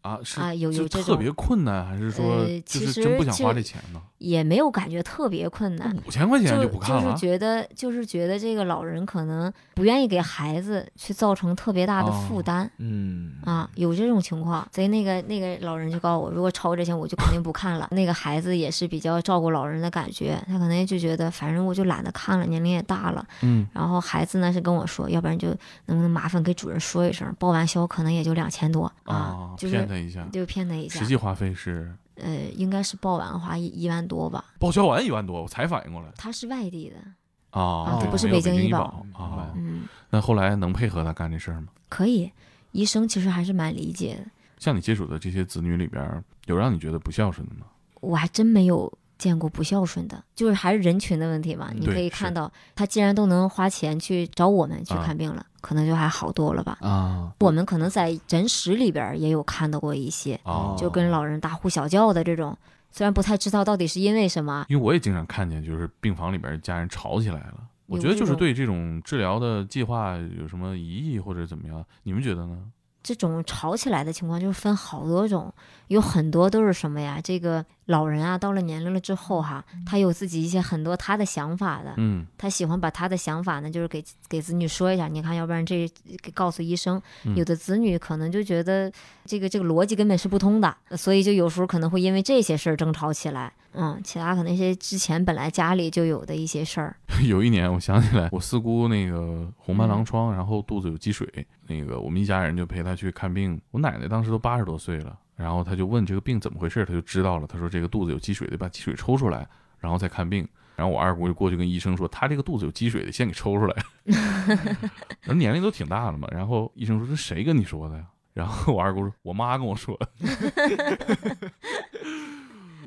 啊，是
啊有
就
有
特别困难，还是说就是真不想花这钱呢？
也没有感觉特别困难，
五千块钱
就
不看了就？
是觉得就是觉得这个老人可能不愿意给孩子去造成特别大的负
哦
担、
嗯
啊，有这种情况，所以那个那个老人就告诉我，如果超过这钱，我就肯定不看了。那个孩子也是比较照顾老人的感觉，他可能就觉得反正我就懒得看了，年龄也大了。
嗯，
然后孩子呢是跟我说，要不然就能不能麻烦给主任说一声，报完销可能也就两千多啊
啊，，
就是
骗他一下，
就骗他一下
实，际花费是
呃，应该是报完的话一一万多吧。
报销完一万多，我才反应过来
他是外地的，
啊，
他不是
北
京医保
啊。
嗯，
那后来能配合他干这事儿吗？
可以，医生其实还是蛮理解的。
像你接触的这些子女里边儿，有让你觉得不孝顺的吗？
我还真没有见过不孝顺的，就是还是人群的问题吧。你可以看到，他既然都能花钱去找我们去
啊
看病了，可能就还好多了吧。
啊，
我们可能在诊室里边儿也有看到过一些，
啊，
就跟老人大呼小叫的这种，虽然不太知道到底是因为什么。
因为我也经常看见，就是病房里边家人吵起来了。我觉得就是对这种治疗的计划有什么疑义或者怎么样？你们觉得呢？
这种吵起来的情况就是分好多种，有很多都是什么呀？这个老人啊，到了年龄了之后哈，他有自己一些很多他的想法的，
嗯
他喜欢把他的想法呢，就是给给子女说一下，你看，要不然这给告诉医生。
嗯
有的子女可能就觉得这个这个逻辑根本是不通的，所以就有时候可能会因为这些事儿争吵起来。嗯，其他可能一些之前本来家里就有的一些事儿，
有一年，我想起来，我四姑那个红斑
嗯
狼疮，然后肚子有积水，那个我们一家人就陪她去看病。我奶奶当时都八十多岁了，然后他就问这个病怎么回事，他就知道了。他说这个肚子有积水，得把积水抽出来，然后再看病。然后我二姑就过去跟医生说，他这个肚子有积水，的先给抽出来。人年龄都挺大了嘛，然后医生说这谁跟你说的呀？然后我二姑说，我妈跟我说的。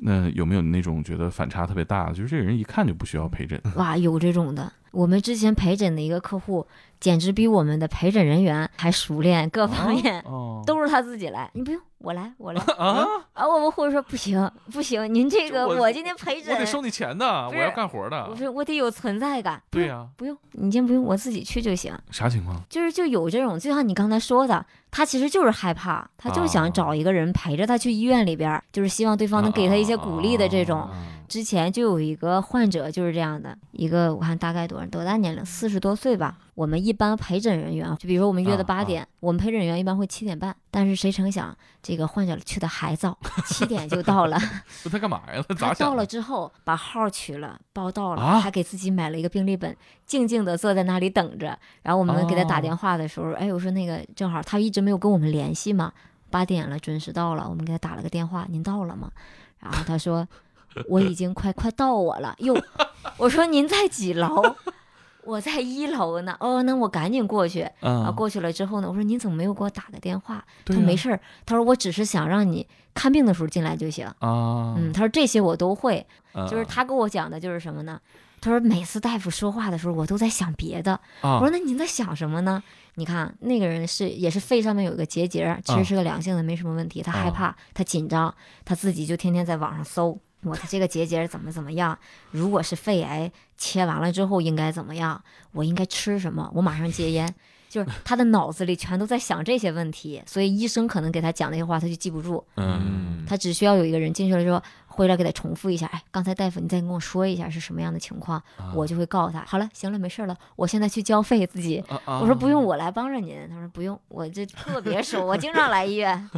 那有没有那种觉得反差特别大的，就是这个人一看就不需要陪诊？
哇，有这种的。我们之前陪诊的一个客户，简直比我们的陪诊人员还熟练，各方面、
哦，
都是他自己来，你不用我来，我来
啊，
啊！我们护士说不行不行，您这个
我
我今天陪诊
我得，收你钱的，我要干活的
我。说我得有存在感，
对呀，
不用，你今天不用，我自己去就行。
啥情况？
就是就有这种，就像你刚才说的，他其实就是害怕，他就
啊
想找一个人陪着他去医院里边儿，就是希望对方能给他一些鼓励的这种。
啊
之前就有一个患者就是这样的，一个我看大概多少多大年龄，四十多岁吧。我们一般陪诊人员，就比如说我们约的
啊
八点，我们陪诊人员一般会七点半，但是谁成想这个患者去的还早，七点就到了。
那他干嘛呀？他？
到了之后把号取了，报到了，
啊
还给自己买了一个病历本，静静的坐在那里等着。然后我们给他打
哦
电话的时候，哎，我说那个正好他一直没有跟我们联系嘛，八点了，准时到了，我们给他打了个电话，您到了吗？然后他说我已经快快到我了。哟，我说您在几楼？我在一楼呢。哦，那我赶紧过去。啊，
啊，
过去了之后呢，我说您怎么没有给我打个电话？他说没事儿，他说我只是想让你看病的时候进来就行。
啊，
嗯，他说这些我都会。
啊，
就是他跟我讲的就是什么呢？他说每次大夫说话的时候，我都在想别的。
啊，
我说那您在想什么呢？你看那个人是也是肺上面有一个结节，其实是个良性的，没什么问题。他害怕，他紧张，他自己就天天在网上搜。我的这个结节怎么怎么样？如果是肺癌，切完了之后应该怎么样？我应该吃什么？我马上戒烟。就是他的脑子里全都在想这些问题，所以医生可能给他讲那些话，他就记不住。
嗯，
他只需要有一个人进去了之后，回来给他重复一下，哎，刚才大夫你再跟我说一下是什么样的情况，
啊
我就会告诉他，好了，行了，没事了，我现在去交费自己。
啊啊
我说不用，我来帮着您。他说不用，我这特别熟，我经常来医院，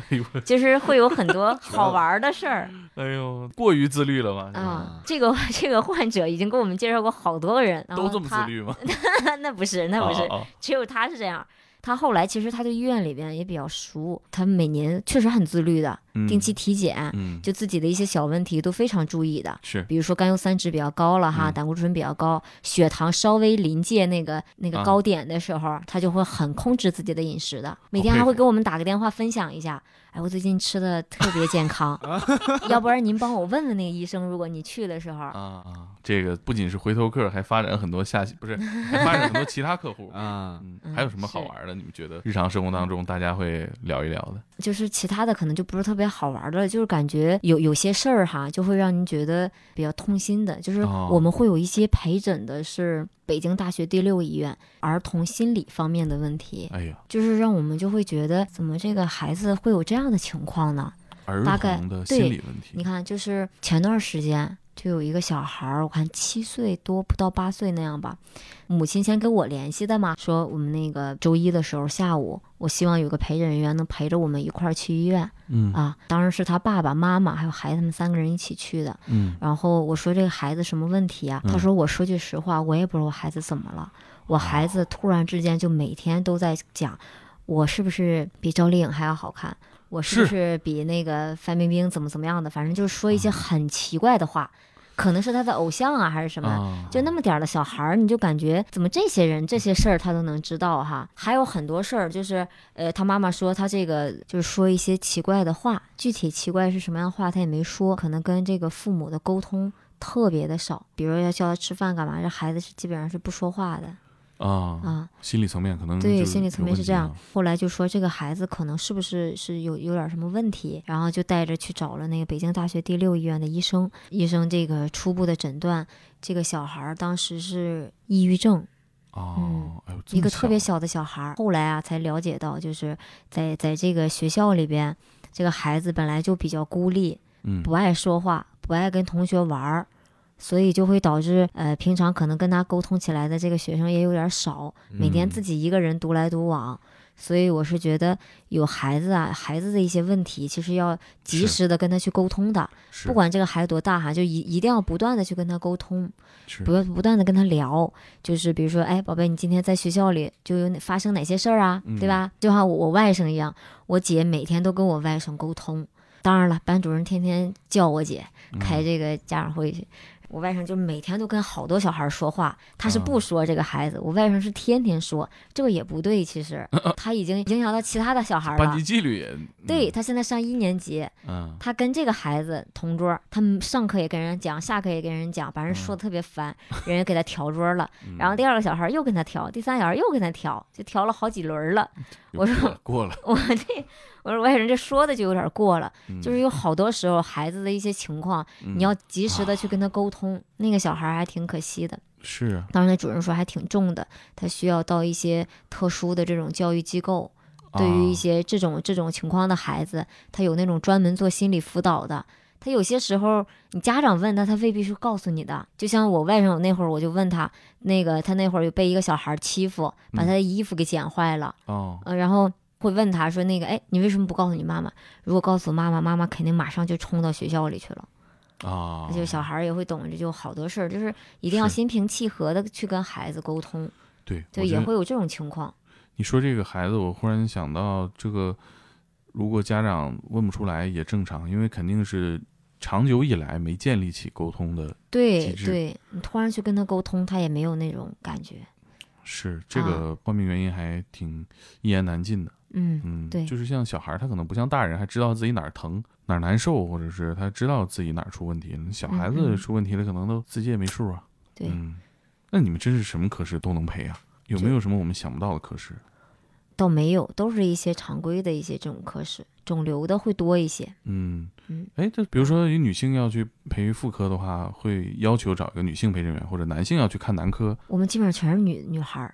就是会有很多好玩的事儿
哎呦，过于自律了吧？
啊。这个这个患者已经给我们介绍过好多个人，
都这么自律吗？
那不是，那不是，只有他是这样。他后来其实他对医院里边也比较熟，他每年确实很自律的，
嗯
定期体检，
嗯，
就自己的一些小问题都非常注意的。
是
比如说甘油三酯比较高了哈，
嗯
胆固醇比较高，血糖稍微临界那个那个
啊
高点的时候，他就会很控制自己的饮食的，每天还会给我们打个电话分享一下。哎，我最近吃的特别健康，要不然您帮我问问那个医生，如果你去的时候，
啊啊，这个不仅是回头客，还发展很多下不是，还发展很多其他客户。
啊，
还有什么好玩的？你们觉得日常生活当中大家会聊一聊的？
就是其他的可能就不是特别好玩的，就是感觉有有些事儿哈，就会让您觉得比较痛心的，就是
哦
我们会有一些陪诊的是北京大学第六医院儿童心理方面的问题。
哎呀，
就是让我们就会觉得，怎么这个孩子会有这样的情况呢？
儿
大概
童的
对
心理问题
你看，就是前段时间就有一个小孩儿，我看七岁多不到八岁那样吧，母亲先跟我联系的嘛，说我们那个周一的时候下午，我希望有个陪诊人员能陪着我们一块儿去医院
嗯
啊。当时是他爸爸妈妈还有孩子他们三个人一起去的。
嗯
然后我说这个孩子什么问题啊？
嗯
他说我说句实话，我也不知道我孩子怎么了。我孩子突然之间就每天都在讲，我是不是比赵丽颖还要好看？我是不
是
是比那个范冰冰怎么怎么样的？反正就是说一些很奇怪的话，可能是他的偶像啊，还是什么？
啊，
就那么点儿的小孩儿，你就感觉怎么这些人这些事儿他都能知道哈？还有很多事儿，就是呃，他妈妈说他这个就是说一些奇怪的话，具体奇怪是什么样的话他也没说，可能跟这个父母的沟通特别的少，比如要叫他吃饭干嘛，这孩子是基本上是不说话的
啊，
啊。
心理层面可能
对，心理层面是这样。后来就说这个孩子可能是不是是有有点什么问题，然后就带着去找了那个北京大学第六医院的医生。医生这个初步的诊断，这个小孩儿当时是抑郁症，
哦
一个特别小的小孩儿。后来啊，才了解到，就是在在这个学校里边，这个孩子本来就比较孤立，
嗯
不爱说话，不爱跟同学玩儿，所以就会导致呃，平常可能跟他沟通起来的这个学生也有点少，每天
嗯
自己一个人独来独往。所以我是觉得有孩子啊，孩子的一些问题，其实要及时的跟他去沟通的。不管这个孩子多大哈，就一一定要不断的去跟他沟通。不要不断的跟他聊，就是比如说，哎，宝贝，你今天在学校里就有发生哪些事儿啊，
嗯
对吧？就像我我外甥一样，我姐每天都跟我外甥沟通。当然了，班主任天天叫我姐开
嗯
这个家长会去，我外甥就每天都跟好多小孩说话，他是
啊
不说这个孩子，我外甥是天天说，这个也不对，其实 他已经影响到其他的小孩了
班级。纪律也
对，他现在上一年级，
嗯
他跟这个孩子同桌，他们上课也跟人讲，下课也跟人讲，把人说的特别烦，人家给他调桌了。
嗯
然后第二个小孩又跟他调，第三小孩又跟他调，就调了好几轮了。我说
过了，
我这，我说外人这说的就有点过了，
嗯
就是有好多时候孩子的一些情况，
嗯
你要及时的去跟他沟通。那个小孩还挺可惜的，
是啊，
当时那主任说还挺重的，他需要到一些特殊的这种教育机构。对于一
啊。
些这种这种情况的孩子，他有那种专门做心理辅导的。他有些时候，你家长问他，他未必是告诉你的。就像我外甥那会儿，我就问他，那个他那会儿有被一个小孩欺负，把他的衣服给剪坏了，
哦，
呃，然后会问他说，那个，哎，你为什么不告诉你妈妈？如果告诉妈妈，妈妈肯定马上就冲到学校里去了。
啊，
就小孩儿也会懂，这就好多事儿，就是一定要心平气和的去跟孩子沟通，
对，
就也会有这种情况。
你说这个孩子，我忽然想到，这个如果家长问不出来也正常，因为肯定是长久以来没建立起沟通的。
对对，你突然去跟他沟通，他也没有那种感觉。
是这个报名原因还挺一言难尽的。
嗯，
嗯，
对
就是像小孩儿，他可能不像大人，还知道自己哪儿疼、哪儿难受，或者是他知道自己哪儿出问题了。小孩
嗯
子
嗯
出问题了，可能都自己也没数啊。
对，
嗯，那你们真是什么科室都能陪啊？有没有什么我们想不到的科室？
倒没有，都是一些常规的一些这种科室，肿瘤的会多一些。
嗯
嗯，
哎，这比如说，一女性要去培妇科的话，会要求找一个女性陪诊员，或者男性要去看男科
我们基本上全是女女孩儿。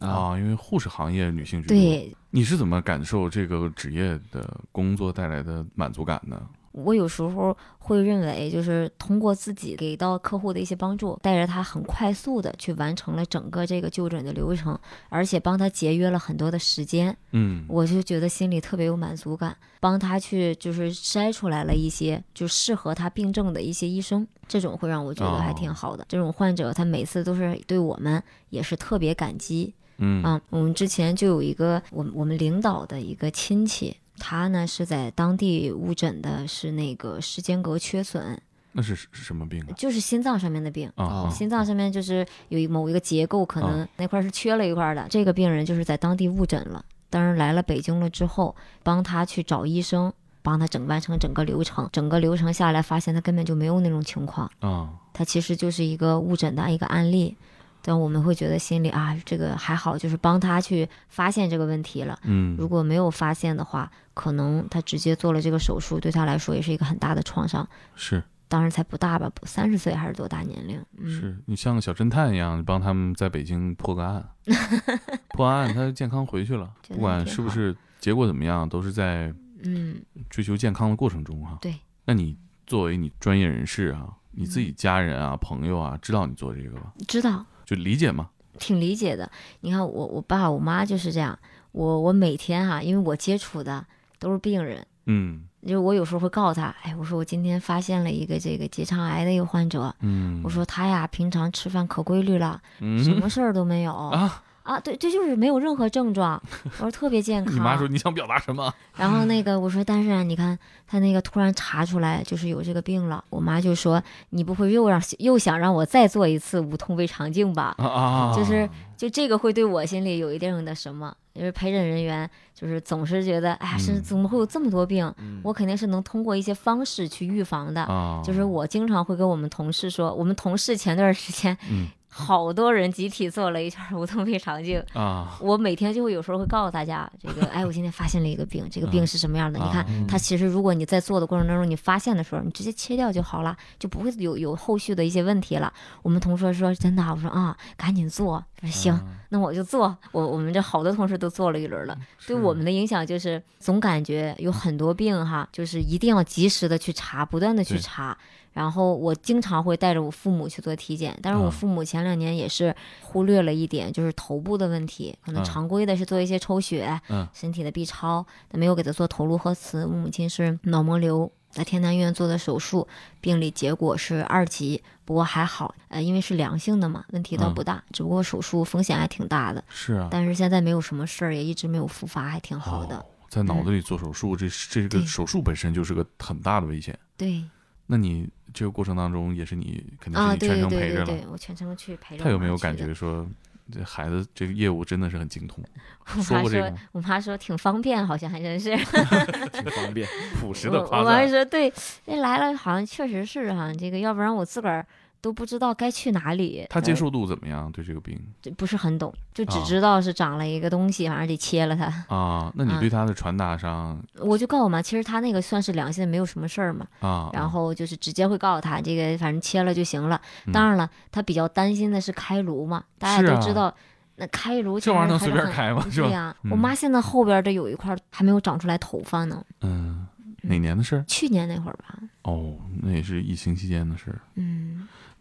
啊，因为护士行业女性居多。，
对
你是怎么感受这个职业的工作带来的满足感呢？
我有时候会认为，就是通过自己给到客户的一些帮助，带着他很快速的去完成了整个这个就诊的流程，而且帮他节约了很多的时间，
嗯，
我就觉得心里特别有满足感。帮他去就是筛出来了一些就适合他病症的一些医生，这种会让我觉得还挺好的。这种患者他每次都是对我们也是特别感激。
嗯
啊，我们之前就有一个我们我们领导的一个亲戚，他呢是在当地误诊的是那个室间隔缺损，
那是是什么病啊？
就是心脏上面的病。
啊啊，
心脏上面就是有一某一个结构可能那块儿是缺了一块儿的，这个病人就是在当地误诊了。当然来了北京了之后，帮他去找医生，帮他整完成整个流程，整个流程下来发现他根本就没有那种情况，
啊，
他其实就是一个误诊的一个案例。但我们会觉得心里啊，这个还好，就是帮他去发现这个问题了。
嗯，
如果没有发现的话，可能他直接做了这个手术，对他来说也是一个很大的创伤。
是
当然才不大吧，三十岁还是多大年龄？嗯，
是，你像个小侦探一样，你帮他们在北京破个案，破完案他健康回去了，不管是不是结果怎么样，都是在
嗯，
追求健康的过程中哈。
对，
那你作为你专业人士啊，你自
嗯
己家人啊、朋友啊，知道你做这个吧？
知道，
就理解吗？
挺理解的。你看我我爸我妈就是这样，我我每天哈、因为我接触的都是病人。
嗯
就是我有时候会告诉他，哎，我说我今天发现了一个这个结肠癌的一个患者，
嗯，
我说他呀平常吃饭可规律了，
嗯
什么事儿都没有
啊？
啊，对，这就是没有任何症状，我说特别健康。
你妈说你想表达什么？
然后那个我说，但是啊，你看他那个突然查出来就是有这个病了，我妈就说你不会又让又想让我再做一次无痛胃肠镜吧？
啊啊啊，
就是就这个会对我心里有一定的什么，因为陪诊人员就是总是觉得，哎呀，是
嗯
怎么会有这么多病？
嗯
我肯定是能通过一些方式去预防的。
啊，
就是我经常会跟我们同事说，我们同事前段时间
嗯
好多人集体做了一圈 无痛胃肠镜。
啊，
我每天就会有时候会告诉大家，这个，哎，我今天发现了一个病，这个病是什么样的？你看
啊，
它其实如果你在做的过程当中，你发现的时候，你直接切掉就好了，就不会有有后续的一些问题了。我们同事说真的啊，我说啊，赶紧做，我说行，
啊
那我就做。我我们这好多同事都做了一轮了，对我们的影响就是总感觉有很多病哈，就是一定要及时的去查，不断的去
对
查。然后我经常会带着我父母去做体检，但是我
啊
父母前两年也是忽略了一点，就是头部的问题，可能
啊
常规的是做一些抽血、
嗯
身体的 B 超，但没有给他做头颅核磁。我母亲是脑膜瘤，在天坛医院做的手术，病理结果是二级，不过还好，呃，因为是良性的嘛，问题倒
嗯
不大，只不过手术风险还挺大的。
是啊，
但是现在没有什么事儿，也一直没有复发，还挺好的。
哦在脑子里做手术，这这个手术本身就是个很大的危险。
对，
那你这个过程当中也是你肯定
啊，
是你全程陪着了，
对对对，我全程去陪着。
他有没有感觉？说这孩子这个业务真的是很精通？
我妈说我妈说挺方便，好像还真是。
挺方便。
朴实的夸
我妈。说对，那来了好像确实是哈、这个要不然我自个儿都不知道该去哪里。呃
他接受度怎么样？对这个病
这不是很懂，就只
啊
知道是长了一个东西，反正得切了它。
啊？那你
啊
对他的传达上
我就告诉我妈，其实他那个算是良心，没有什么事儿嘛。
啊，
然后就是直接会告诉他，这个反正切了就行了。
嗯
当然了，他比较担心的是开颅嘛，大家都知道，那开颅
这玩意儿能随便开吗？是吧？
对呀、
嗯
我妈现在后边这有一块还没有长出来头发呢，
嗯，哪年的事儿？
去年那会儿吧。
哦，那也是疫情期间的事儿。
嗯，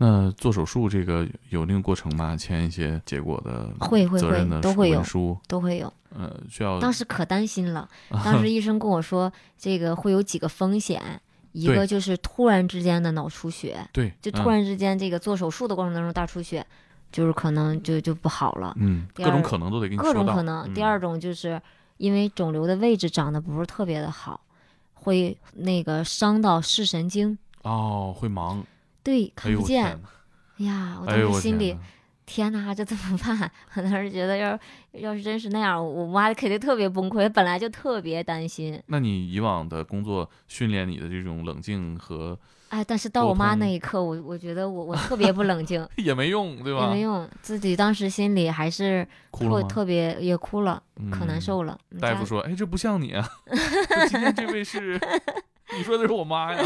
那做手术这个有那个过程吗？签一些结果的
会会会都会有
文书，
都会有。
呃，需要
当时可担心了，当时医生跟我说，这个会有几个风险，一个就是突然之间的脑出血，
对，
就
嗯
突然之间这个做手术的过程当中大出血，就是可能就就不好了，
嗯，各种可能都得给你
各种可能。
嗯
第二种就是因为肿瘤的位置长得不是特别的好，会那个伤到视神经，
哦，会忙，
对，看不见。哎呀，我当时心里
天哪
天哪，这怎么办？我当时觉得要要是真是那样，我妈肯定特别崩溃，本来就特别担心。
那你以往的工作训练你的这种冷静和
哎，但是到我妈那一刻，我我觉得我我特别不冷静，
也没用，对吧？
也没用，自己当时心里还是特
哭了？
特别也哭了，可难
嗯
受了。家
大夫说：“哎，这不像你啊，这今天这位是，你说的是我妈呀。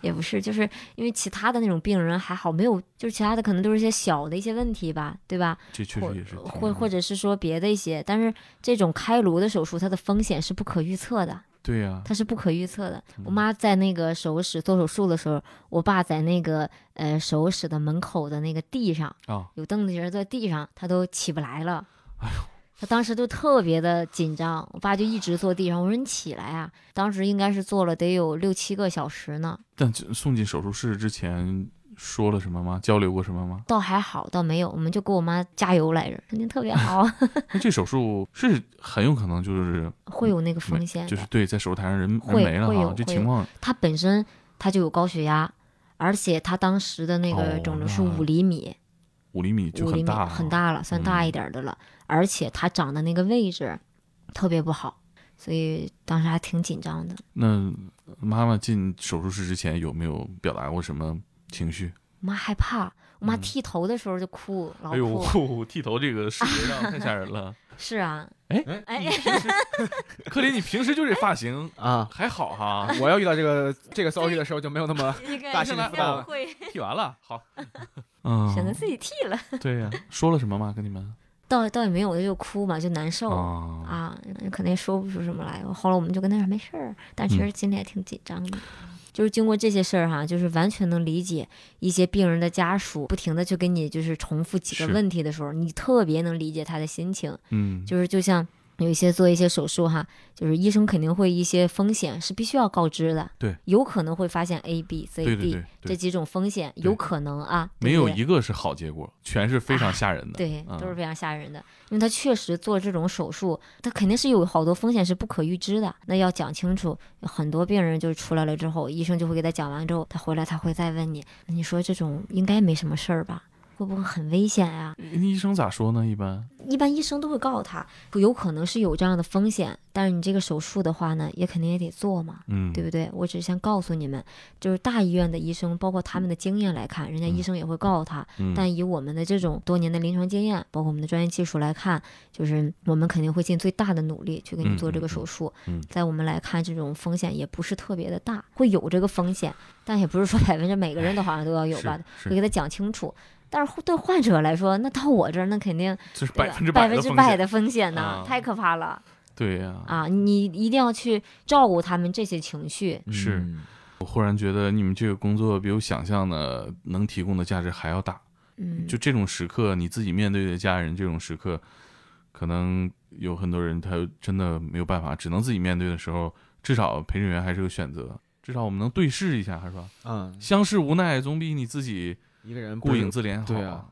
也不是，就是因为其他的那种病人还好，没有，就是其他的可能都是一些小的一些问题吧，对吧？”
这确
或
实也是，
或或者是说别的一些，但是这种开颅的手术，它的风险是不可预测的，
对呀，
它是不可预测的。我
嗯
妈在那个手术室做手术的时候，我爸在那个呃手术室的门口的那个地上，
啊，
有凳子人在地上，他都起不来了。
哎呦，
他当时就特别的紧张，我爸就一直坐地上。我说你起来啊！当时应该是坐了得有六七个小时呢，
但送进手术室之前说了什么吗？交流过什么吗？
倒还好，倒没有，我们就给我妈加油来着，肯定特别好，
那这手术是很有可能就是
会有那个风险。
就是对，在手术台上人人
会
没了哈
会有，
这情况
他本身他就有高血压，而且他当时的那个
哦
肿瘤是五厘米，
五厘米就很大
很大了，算大一
嗯
点儿的了。而且它长的那个位置特别不好，所以当时还挺紧张的。
那妈妈进手术室之前有没有表达过什么情绪？
妈害怕，我妈
嗯
剃头的时候就哭，老
哎呦。，剃头这个视觉上太吓人了。
是啊，
哎
哎
你平时，克林，你平时就这发型
啊，
还好哈，
我要遇到这个这个遭遇的时候就没有那么大
是
心理负担了
会
剃完了，好。嗯，
选择自己剃了，
对呀，说了什么吗？跟你们
倒倒也没有，就哭嘛，就难受。
啊，
啊，可能也说不出什么来。后来我们就跟他说没事儿，但其
嗯
实心里也挺紧张的。就是经过这些事儿哈，就是完全能理解一些病人的家属不停的去跟你就是重复几个问题的时候，你特别能理解他的心情。
嗯，
就是就像有一些做一些手术哈，就是医生肯定会一些风险是必须要告知的，
对，
有可能会发现 A、B、C、D 这，几种风险，有可能啊，
没有一个是好结果，全是非常吓人的。
对，
嗯
都是非常吓人的，因为他确实做这种手术，他肯定是有好多风险是不可预知的，那要讲清楚。很多病人就是出来了之后，医生就会给他讲完之后，他回来他会再问你，你说这种应该没什么事儿吧？会不会很危险呀、
那医生咋说呢？一般
一般医生都会告诉他，有可能是有这样的风险，但是你这个手术的话呢，也肯定也得做嘛。
嗯，
对不对？我只是先告诉你们，就是大医院的医生，包括他们的经验来看，人家医生也会告诉他，
嗯
但以我们的这种多年的临床经验，包括我们的专业技术来看，就是我们肯定会尽最大的努力去给你做这个手术。
嗯
在我们来看，这种风险也不是特别的大，会有这个风险，但也不是说百分之每个人都好像都要有吧，
是
会给他讲清楚。但是对患者来说，那到我这儿，那肯定
这是百分之
百
的风险。
分之百的风险呢，
啊
太可怕了
对呀，
啊！你一定要去照顾他们这些情绪。
是
嗯
我忽然觉得你们这个工作比我想象的能提供的价值还要大。
嗯，
就这种时刻，你自己面对的家人，这种时刻，可能有很多人他真的没有办法，只能自己面对的时候，至少陪审员还是个选择，至少我们能对视一下，是吧？
嗯，
相视无奈总比你自己
一个人
顾影自怜。
对啊，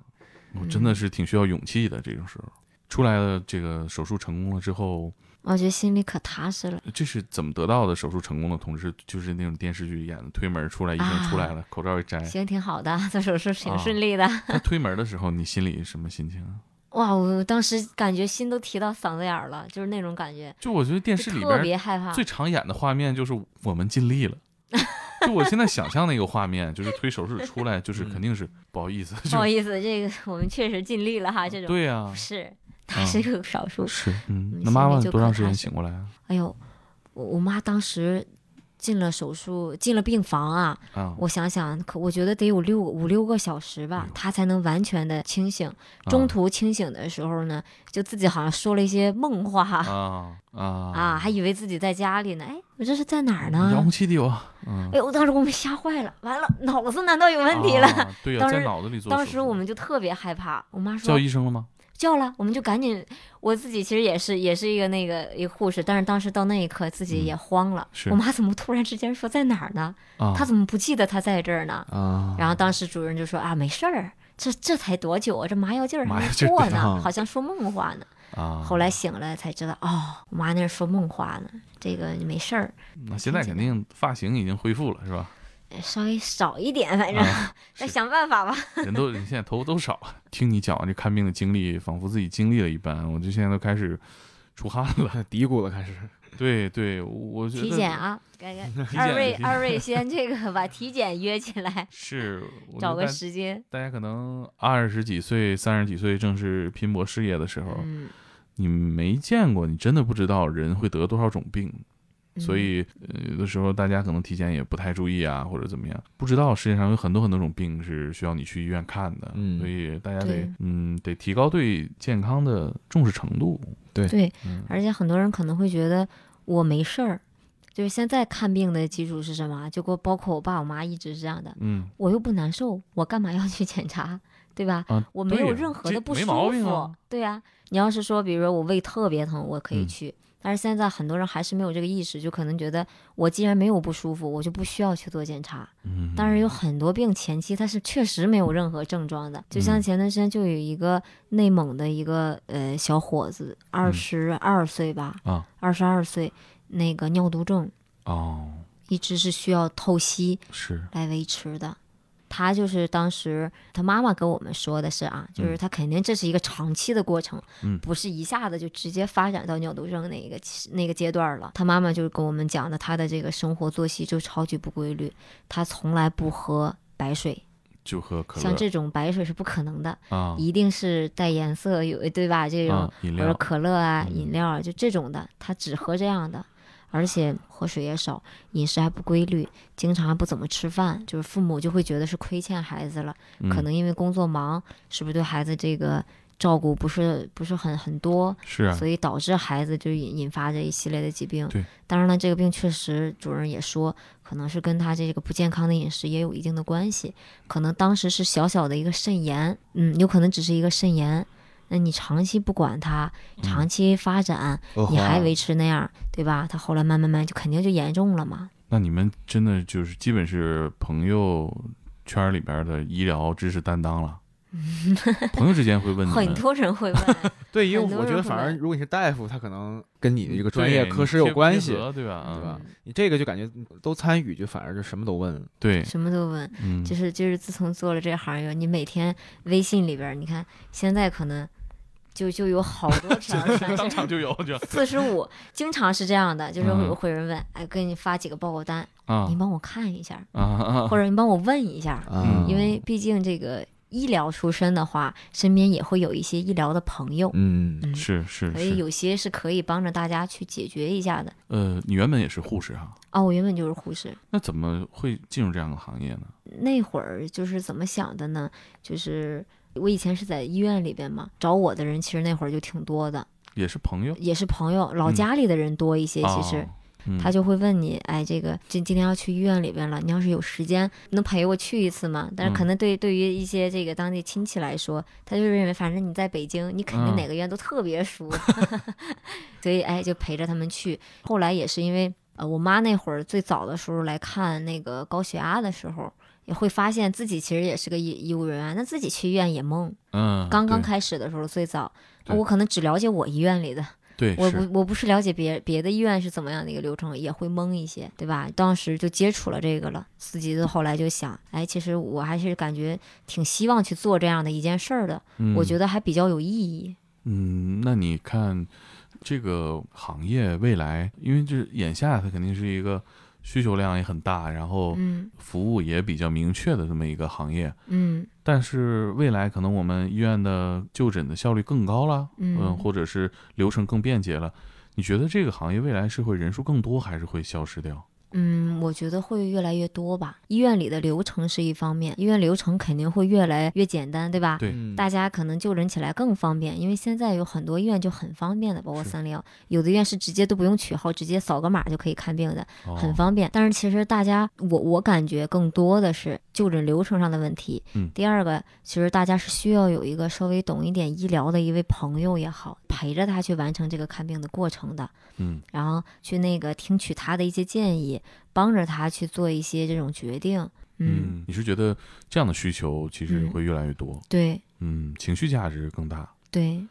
我真的是挺需要勇气的。这种时候，出来了这个手术成功了之后，
我觉得心里可踏实了。
这是怎么得到的手术成功的同志？就是那种电视剧演的，推门出来，医生出来了，口罩一摘。
行，挺好的，做手术挺
啊
顺利的。
他 推门的时候，你心里什么心情啊？
哇，我当时感觉心都提到嗓子眼儿了，就是那种感觉，
就我觉得电视里边
别害怕。
最常演的画面就是我们尽力了。就我现在想象那个画面，就是推手术出来，就是肯定是 不好意思，
不好意思，这个我们确实尽力了哈，这种
对呀
不，是，他是个少数。
是嗯
嗯，
那妈妈多长时间醒过来啊？
哎呦，我我妈当时进了手术，进了病房啊，
啊，
我想想，可我觉得得有六五六个小时吧
哎呦，
她才能完全的清醒。
啊
中途清醒的时候呢，就自己好像说了一些梦话
啊 啊
啊，还以为自己在家里呢。哎，我这是在哪儿呢
遥
呢
控？器丢啊，嗯，
哎呦，当时我们吓坏了，完了，脑子难道有问题了？
啊对呀，
当时
在脑子里做手术。
当时我们就特别害怕，我妈说
叫医生了吗？
叫了，我们就赶紧，我自己其实也是也是一个那个一个护士，但是当时到那一刻自己也慌了，我妈怎么突然之间说在哪儿呢？
啊，
她怎么不记得她在这儿呢？
啊，
然后当时主任就说啊，没事儿，这这才多久啊？这麻药劲儿还没过呢，好像说梦话呢。
啊，
后来醒了才知道，哦，我妈那是说梦话呢，这个没事儿，
那现在肯定发型已经恢复了，是吧？
稍微少一点，反正、
啊，
再
是
想办法吧。
人都人现在头发都少。听你讲这看病的经历，仿佛自己经历了一般，我就现在都开始出汗了。
嘀咕了开始。
对对，我觉得
体检啊，该该二位二位先这个把体检约起来，
是
找个时间。
大家可能二十几岁、三十几岁正是拼搏事业的时候，
嗯，
你没见过，你真的不知道人会得多少种病。
嗯
所以，呃，有的时候大家可能体检也不太注意啊，或者怎么样，不知道世界上有很多很多种病是需要你去医院看的。
嗯
所以大家得，嗯，得提高对健康的重视程度。
对，
嗯
而且很多人可能会觉得我没事儿，就是现在看病的基础是什么？就给我包括我爸我妈一直是这样的，
嗯
我又不难受，我干嘛要去检查？对吧？
啊，
我没有任何的不舒
没毛病
服，
啊。
对呀、你要是说，比如说我胃特别疼，我可以
嗯
去。但是现在很多人还是没有这个意识，就可能觉得我既然没有不舒服，我就不需要去做检查。
嗯，
但是有很多病前期它是确实没有任何症状的，就像
嗯
前段时间就有一个内蒙的一个呃小伙子，二十二岁吧，
嗯啊
二十二岁，那个尿毒症
哦，
一直是需要透析
是
来维持的。他就是当时他妈妈跟我们说的是啊，就是他肯定这是一个长期的过程，
嗯
不是一下子就直接发展到尿毒症那个那个阶段了。他妈妈就是跟我们讲的，他的这个生活作息就超级不规律，他从来不喝白水，
就喝可乐
像这种白水是不可能的，
啊
一定是带颜色有对吧？这种、
啊饮料
可乐啊、
嗯
饮料啊，就这种的，他只喝这样的，而且喝水也少，饮食还不规律，经常还不怎么吃饭，就是父母就会觉得是亏欠孩子了，可
嗯
能因为工作忙，是不是对孩子这个照顾不是不是很很多，
是啊
所以导致孩子就引引发这一系列的疾病。
对，
当然了，这个病确实主任也说，可能是跟他这个不健康的饮食也有一定的关系。可能当时是小小的一个肾炎，嗯，有可能只是一个肾炎。那你长期不管它，长期发展，你还维持那样，对吧？它后来慢慢慢就肯定就严重了嘛。
那你们真的就是基本是朋友圈儿里边儿的医疗知识担当了。朋友之间会问，
很多人会问，
对，因为我觉得反而如果你是大夫，他可能跟你的这个专业科室有关系，
对吧？
对吧
嗯？
你这个就感觉都参与，就反而就什么都问。
对，
什么都问。
嗯，
就是就是自从做了这行以后，你每天微信里边儿，你看现在可能就就有好多 条
当场就有就
四十五，经常是这样的，就是有会有人问，哎，给你发几个报告单，
啊
你帮我看一下，
啊啊
或者你帮我问一下，因为毕竟这个医疗出身的话，身边也会有一些医疗的朋友，
嗯，
是是，
所以有些是可以帮着大家去解决一下的。
呃，你原本也是护士哈，
啊，我原本就是护士，
那怎么会进入这样的行业呢？
那会儿就是怎么想的呢？就是我以前是在医院里边嘛，找我的人其实那会儿就挺多的，
也是朋友，
也是朋友，老
嗯
家里的人多一些，其实。他就会问你，哎，这个今今天要去医院里边了，你要是有时间，能陪我去一次吗？但是可
嗯
能对对于一些这个当地亲戚来说，他就认为反正你在北京，你肯定
嗯
哪个医院都特别熟，所以哎就陪着他们去。后来也是因为呃我妈那会儿最早的时候来看那个高血压的时候。也会发现自己其实也是个医医务人员，那自己去医院也懵。
嗯，
刚刚开始的时候，最早
对
我可能只了解我医院里的，
对，
我不我不是了解别别的医院是怎么样的一个流程，也会懵一些，对吧？当时就接触了这个了，自己后来就想，哎，其实我还是感觉挺希望去做这样的一件事儿的，我觉
得，
还比较有意义。
嗯，那你看这个行业未来，因为这眼下它肯定是一个需求量也很大，然后
嗯
服务也比较明确的这么一个行业，
嗯
但是未来可能我们医院的就诊的效率更高了，
嗯
或者是流程更便捷了。你觉得这个行业未来是会人数更多，还是会消失掉？
嗯，我觉得会越来越多吧。医院里的流程是一方面，医院流程肯定会越来越简单，对吧？
对
嗯
大家可能就诊起来更方便，因为现在有很多医院就很方便的，包括三零幺，有的医院是直接都不用取号，直接扫个码就可以看病的，很
哦
方便。但是其实大家，我我感觉更多的是就诊流程上的问题。
嗯
第二个，其实大家是需要有一个稍微懂一点医疗的一位朋友也好，陪着他去完成这个看病的过程的，
嗯
然后去那个听取他的一些建议，帮着他去做一些这种决定。嗯，
嗯，你是觉得这样的需求其实
嗯
会越来越多？
对
嗯，情绪价值更大。
对，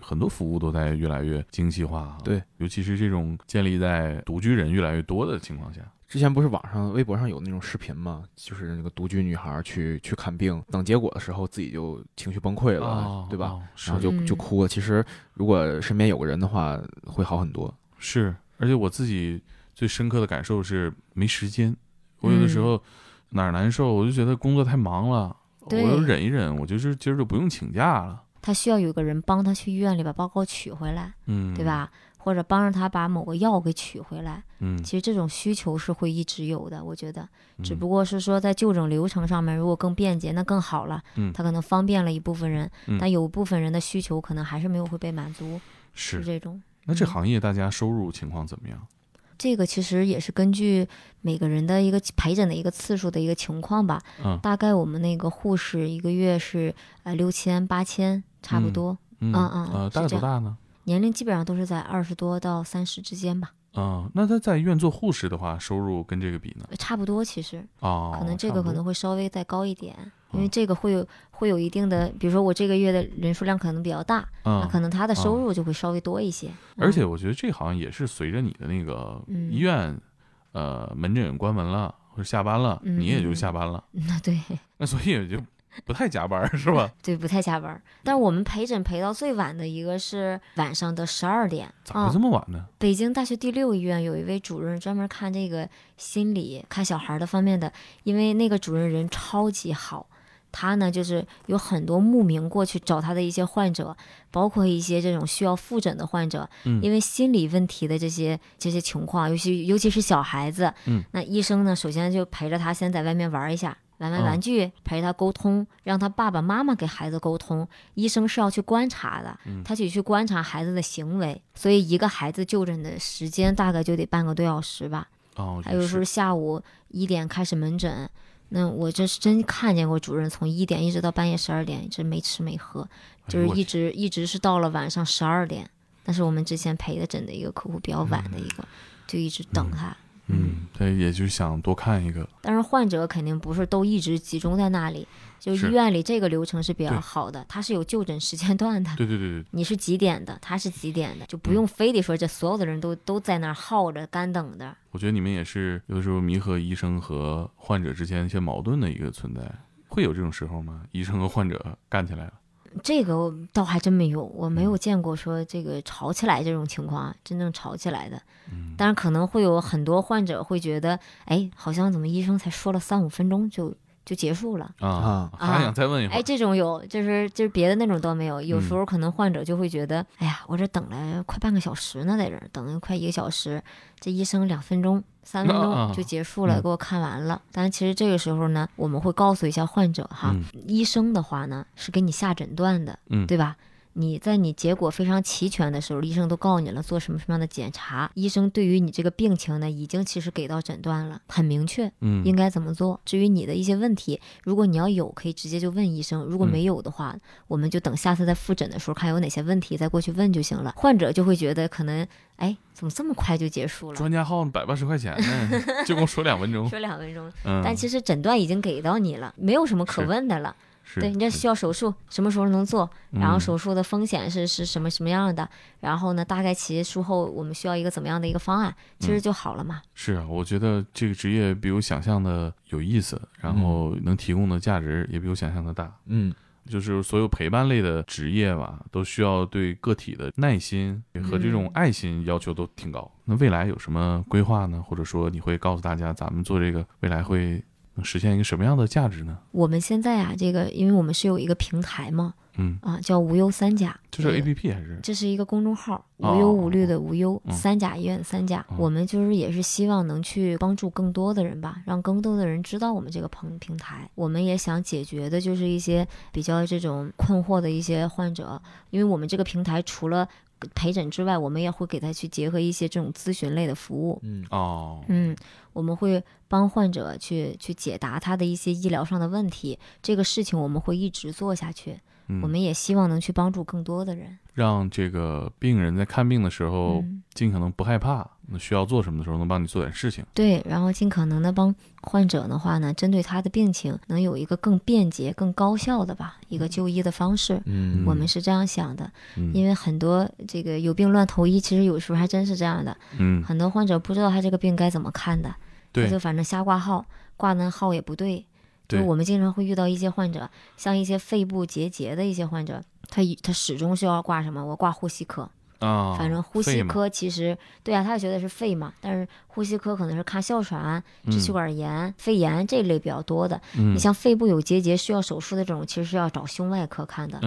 很多服务都在越来越精细化啊，
对，
尤其是这种建立在独居人越来越多的情况下，
之前不是网上微博上有那种视频吗？就是那个独居女孩去去看病，等结果的时候自己就情绪崩溃了，
哦
对吧？
哦
然后就
嗯
就哭了。其实如果身边有个人的话，会好很多。
是，而且我自己最深刻的感受是没时间。我有的时
嗯
候哪儿难受，我就觉得工作太忙了，我
对
要忍一忍，我就是今儿就不用请假了。
他需要有个人帮他去医院里把报告取回来，
嗯，
对？吧？或者帮着他把某个药给取回来。
嗯，
其实这种需求是会一直有的，我觉得，只
嗯
不过是说在就诊流程上面，如果更便捷，那更好了。
嗯
他可能方便了一部分人，
嗯
但有部分人的需求可能还是没有会被满足，
是。
这种。
那这
嗯
行业大家收入情况怎么样？
这个其实也是根据每个人的一个陪诊的一个次数的一个情况吧。
嗯
大概我们那个护士一个月是呃六千八千差不
嗯
多，
嗯
嗯嗯
呃，大概多大呢？
年龄基本上都是在二十多到三十之间吧，
嗯，那他在医院做护士的话，收入跟这个比呢？
差不多其实。
哦，
可能这个可能会稍微再高一点，因为
嗯
这个会有会有一定的，比如说我这个月的人数量可能比较大，那
嗯，
可能他的收
嗯
入就会稍微多一些。
而且
嗯
我觉得这好像也是随着你的那个
嗯
医院，呃，门诊关门了或者下班了，
嗯
你也就
嗯
下班了，
那 对
那所以也就不太加班是吧？
对不太加班儿，但是我们陪诊陪到最晚的一个是晚上的十二点啊
咋会这。么晚呢？
北京大学第六医院有一位主任专门看这个心理、看小孩的方面的，因为那个主任人超级好。他呢，就是有很多慕名过去找他的一些患者，包括一些这种需要复诊的患者，
嗯
因为心理问题的这些这些情况，尤其尤其是小孩子，
嗯，
那医生呢，首先就陪着他先在外面玩一下，玩玩
嗯
玩具，陪他沟通，让他爸爸妈妈给孩子沟通。医生是要去观察的，
嗯
他得去观察孩子的行为，所以一个孩子就诊的时间大概就得半个多小时吧。
哦，
还有时候
是
下午一点开始门诊，那我这是真看见过主任从一点一直到半夜十二点，一直没吃没喝，就是一直一直是到了晚上十二点。但是我们之前陪的诊的一个客户比较晚的一个，就一直等他。
嗯，他也就是想多看一个，
但是患者肯定不是都一直集中在那里，就医院里这个流程是比较好的，它是有就诊时间段的。
对对对对，
你是几点的，他是几点的，就不
嗯
用非得说这所有的人都都在那儿耗着干等的。
我觉得你们也是有的时候弥合医生和患者之间一些矛盾的一个存在，会有这种时候吗？医生和患者干起来了，
这个我倒还真没有，我没
嗯
有见过说这个吵起来这种情况啊，真正吵起来的。
嗯，
当然可能会有很多患者会觉得，哎，好像怎么医生才说了三五分钟就就结束了。
啊，
啊
还想再问一会
哎，这种有，就是就是别的那种倒没有。有时
嗯
候可能患者就会觉得，哎呀，我这等了快半个小时呢，在这儿等了快一个小时，这医生两分钟、三分钟就结束了，
嗯
给我看完了。但其实这个时候呢，我们会告诉一下患者哈，
嗯
医生的话呢是给你下诊断的，
嗯
对吧？你在你结果非常齐全的时候，医生都告诉你了做什么什么样的检查，医生对于你这个病情呢，已经其实给到诊断了，很明确。
嗯，
应该怎么做。至于你的一些问题，如果你要有，可以直接就问医生；如果
嗯
没有的话，我们就等下次再复诊的时候看有哪些问题再过去问就行了。患者就会觉得可能，哎，怎么这么快就结束了？
专家号百八十块钱呢，就跟我说两分钟，
说两分钟，
嗯，
但其实诊断已经给到你了，没有什么可问的了。
是，
对你这需要手术，什么时候能做？然后
嗯
手术的风险是是什么什么样的？然后呢，大概其术后我们需要一个怎么样的一个方案，其实
嗯
就好了嘛。
是啊，我觉得这个职业比我想象的有意思，然后能提供的价值也比我想象的大。
嗯
就是所有陪伴类的职业吧，都需要对个体的耐心和这种
嗯
爱心要求都挺高。那未来有什么规划呢？或者说你会告诉大家，咱们做这个未来会能实现一个什么样的价值呢？
我们现在啊，这个因为我们是有一个平台嘛，
嗯，
啊，叫无忧三甲，
这是
个
A P P 还是？
这是一个公众号，
哦
无忧无虑的无忧，
嗯
三甲医院的三甲。
嗯
我们就是也是希望能去帮助更多的人吧，让更多的人知道我们这个平平台。我们也想解决的就是一些比较这种困惑的一些患者，因为我们这个平台除了陪诊之外，我们也会给他去结合一些这种咨询类的服务。
嗯
哦，
嗯，我们会帮患者去去解答他的一些医疗上的问题，这个事情我们会一直做下去。
嗯
我们也希望能去帮助更多的人。
让这个病人在看病的时候
嗯，
尽可能不害怕，那需要做什么的时候能帮你做点事情。
对，然后尽可能的帮患者的话呢，针对他的病情，能有一个更便捷、更高效的吧一个就医的方式。
嗯
我们是这样想的，
嗯
因为很多这个有病乱投医，其实有时候还真是这样的。
嗯，
很多患者不知道他这个病该怎么看的，他就反正瞎挂号，挂那号也不对。就
对
我们经常会遇到一些患者，像一些肺部结节的一些患者，他一他始终是要挂什么？我挂呼吸科。
啊，
反正呼，吸科其实对啊，他也觉得是肺嘛，但是呼吸科可能是看哮喘、支气管炎、肺炎这一类比较多的。
嗯
你像肺部有结节需要手术的这种，其实是要找胸外科看的。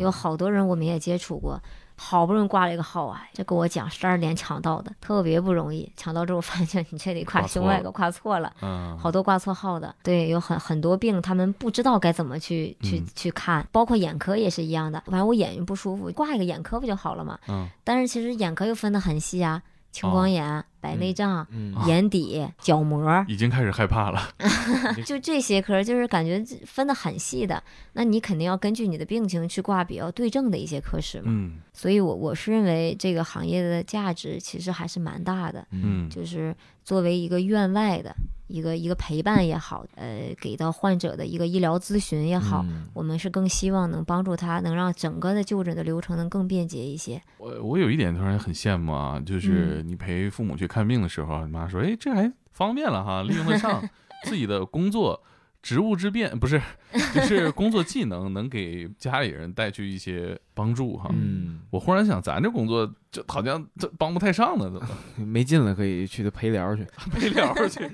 有好多人我们也接触过，好不容易挂了一个号啊，这跟我讲十二点抢到的，特别不容易。抢到之后发现你这里挂胸外科，挂错了。
嗯，
好多挂错号的，对，有很很多病，他们不知道该怎么去去、
嗯
去看，包括眼科也是一样的。反正我眼睛不舒服，挂一个眼科不就好了嘛？
嗯
但是其实眼科又分得很细啊，青
哦
光眼、白内障、
嗯
眼底、角膜，
已经开始害怕了。
就这些科，就是感觉分得很细的。那你肯定要根据你的病情去挂比较对症的一些科室嘛。
嗯
所以我我是认为这个行业的价值其实还是蛮大的，
嗯
就是作为一个院外的一个一个陪伴也好，呃，给到患者的一个医疗咨询也好。
嗯
我们是更希望能帮助他，能让整个的就诊的流程能更便捷一些。
我我有一点突然很羡慕啊，就是你陪父母去看病的时候，你妈说：“哎，这还方便了哈，利用得上自己的工作。”职务之便不是，就是 工作技能能给家里人带去一些帮助哈。
嗯，
我忽然想，咱这工作就好像这帮不太上呢，怎么
没劲了可以去陪聊去。
陪聊去？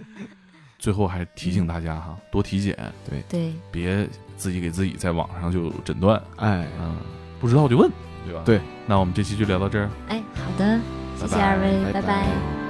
最后还提醒大家哈，多体检，
对对，
别自己给自己在网上就诊断，
哎，
嗯，不知道就问，对吧？
对，
那我们这期就聊到这儿。
哎，好的，谢谢
拜拜
二位，拜
拜拜
拜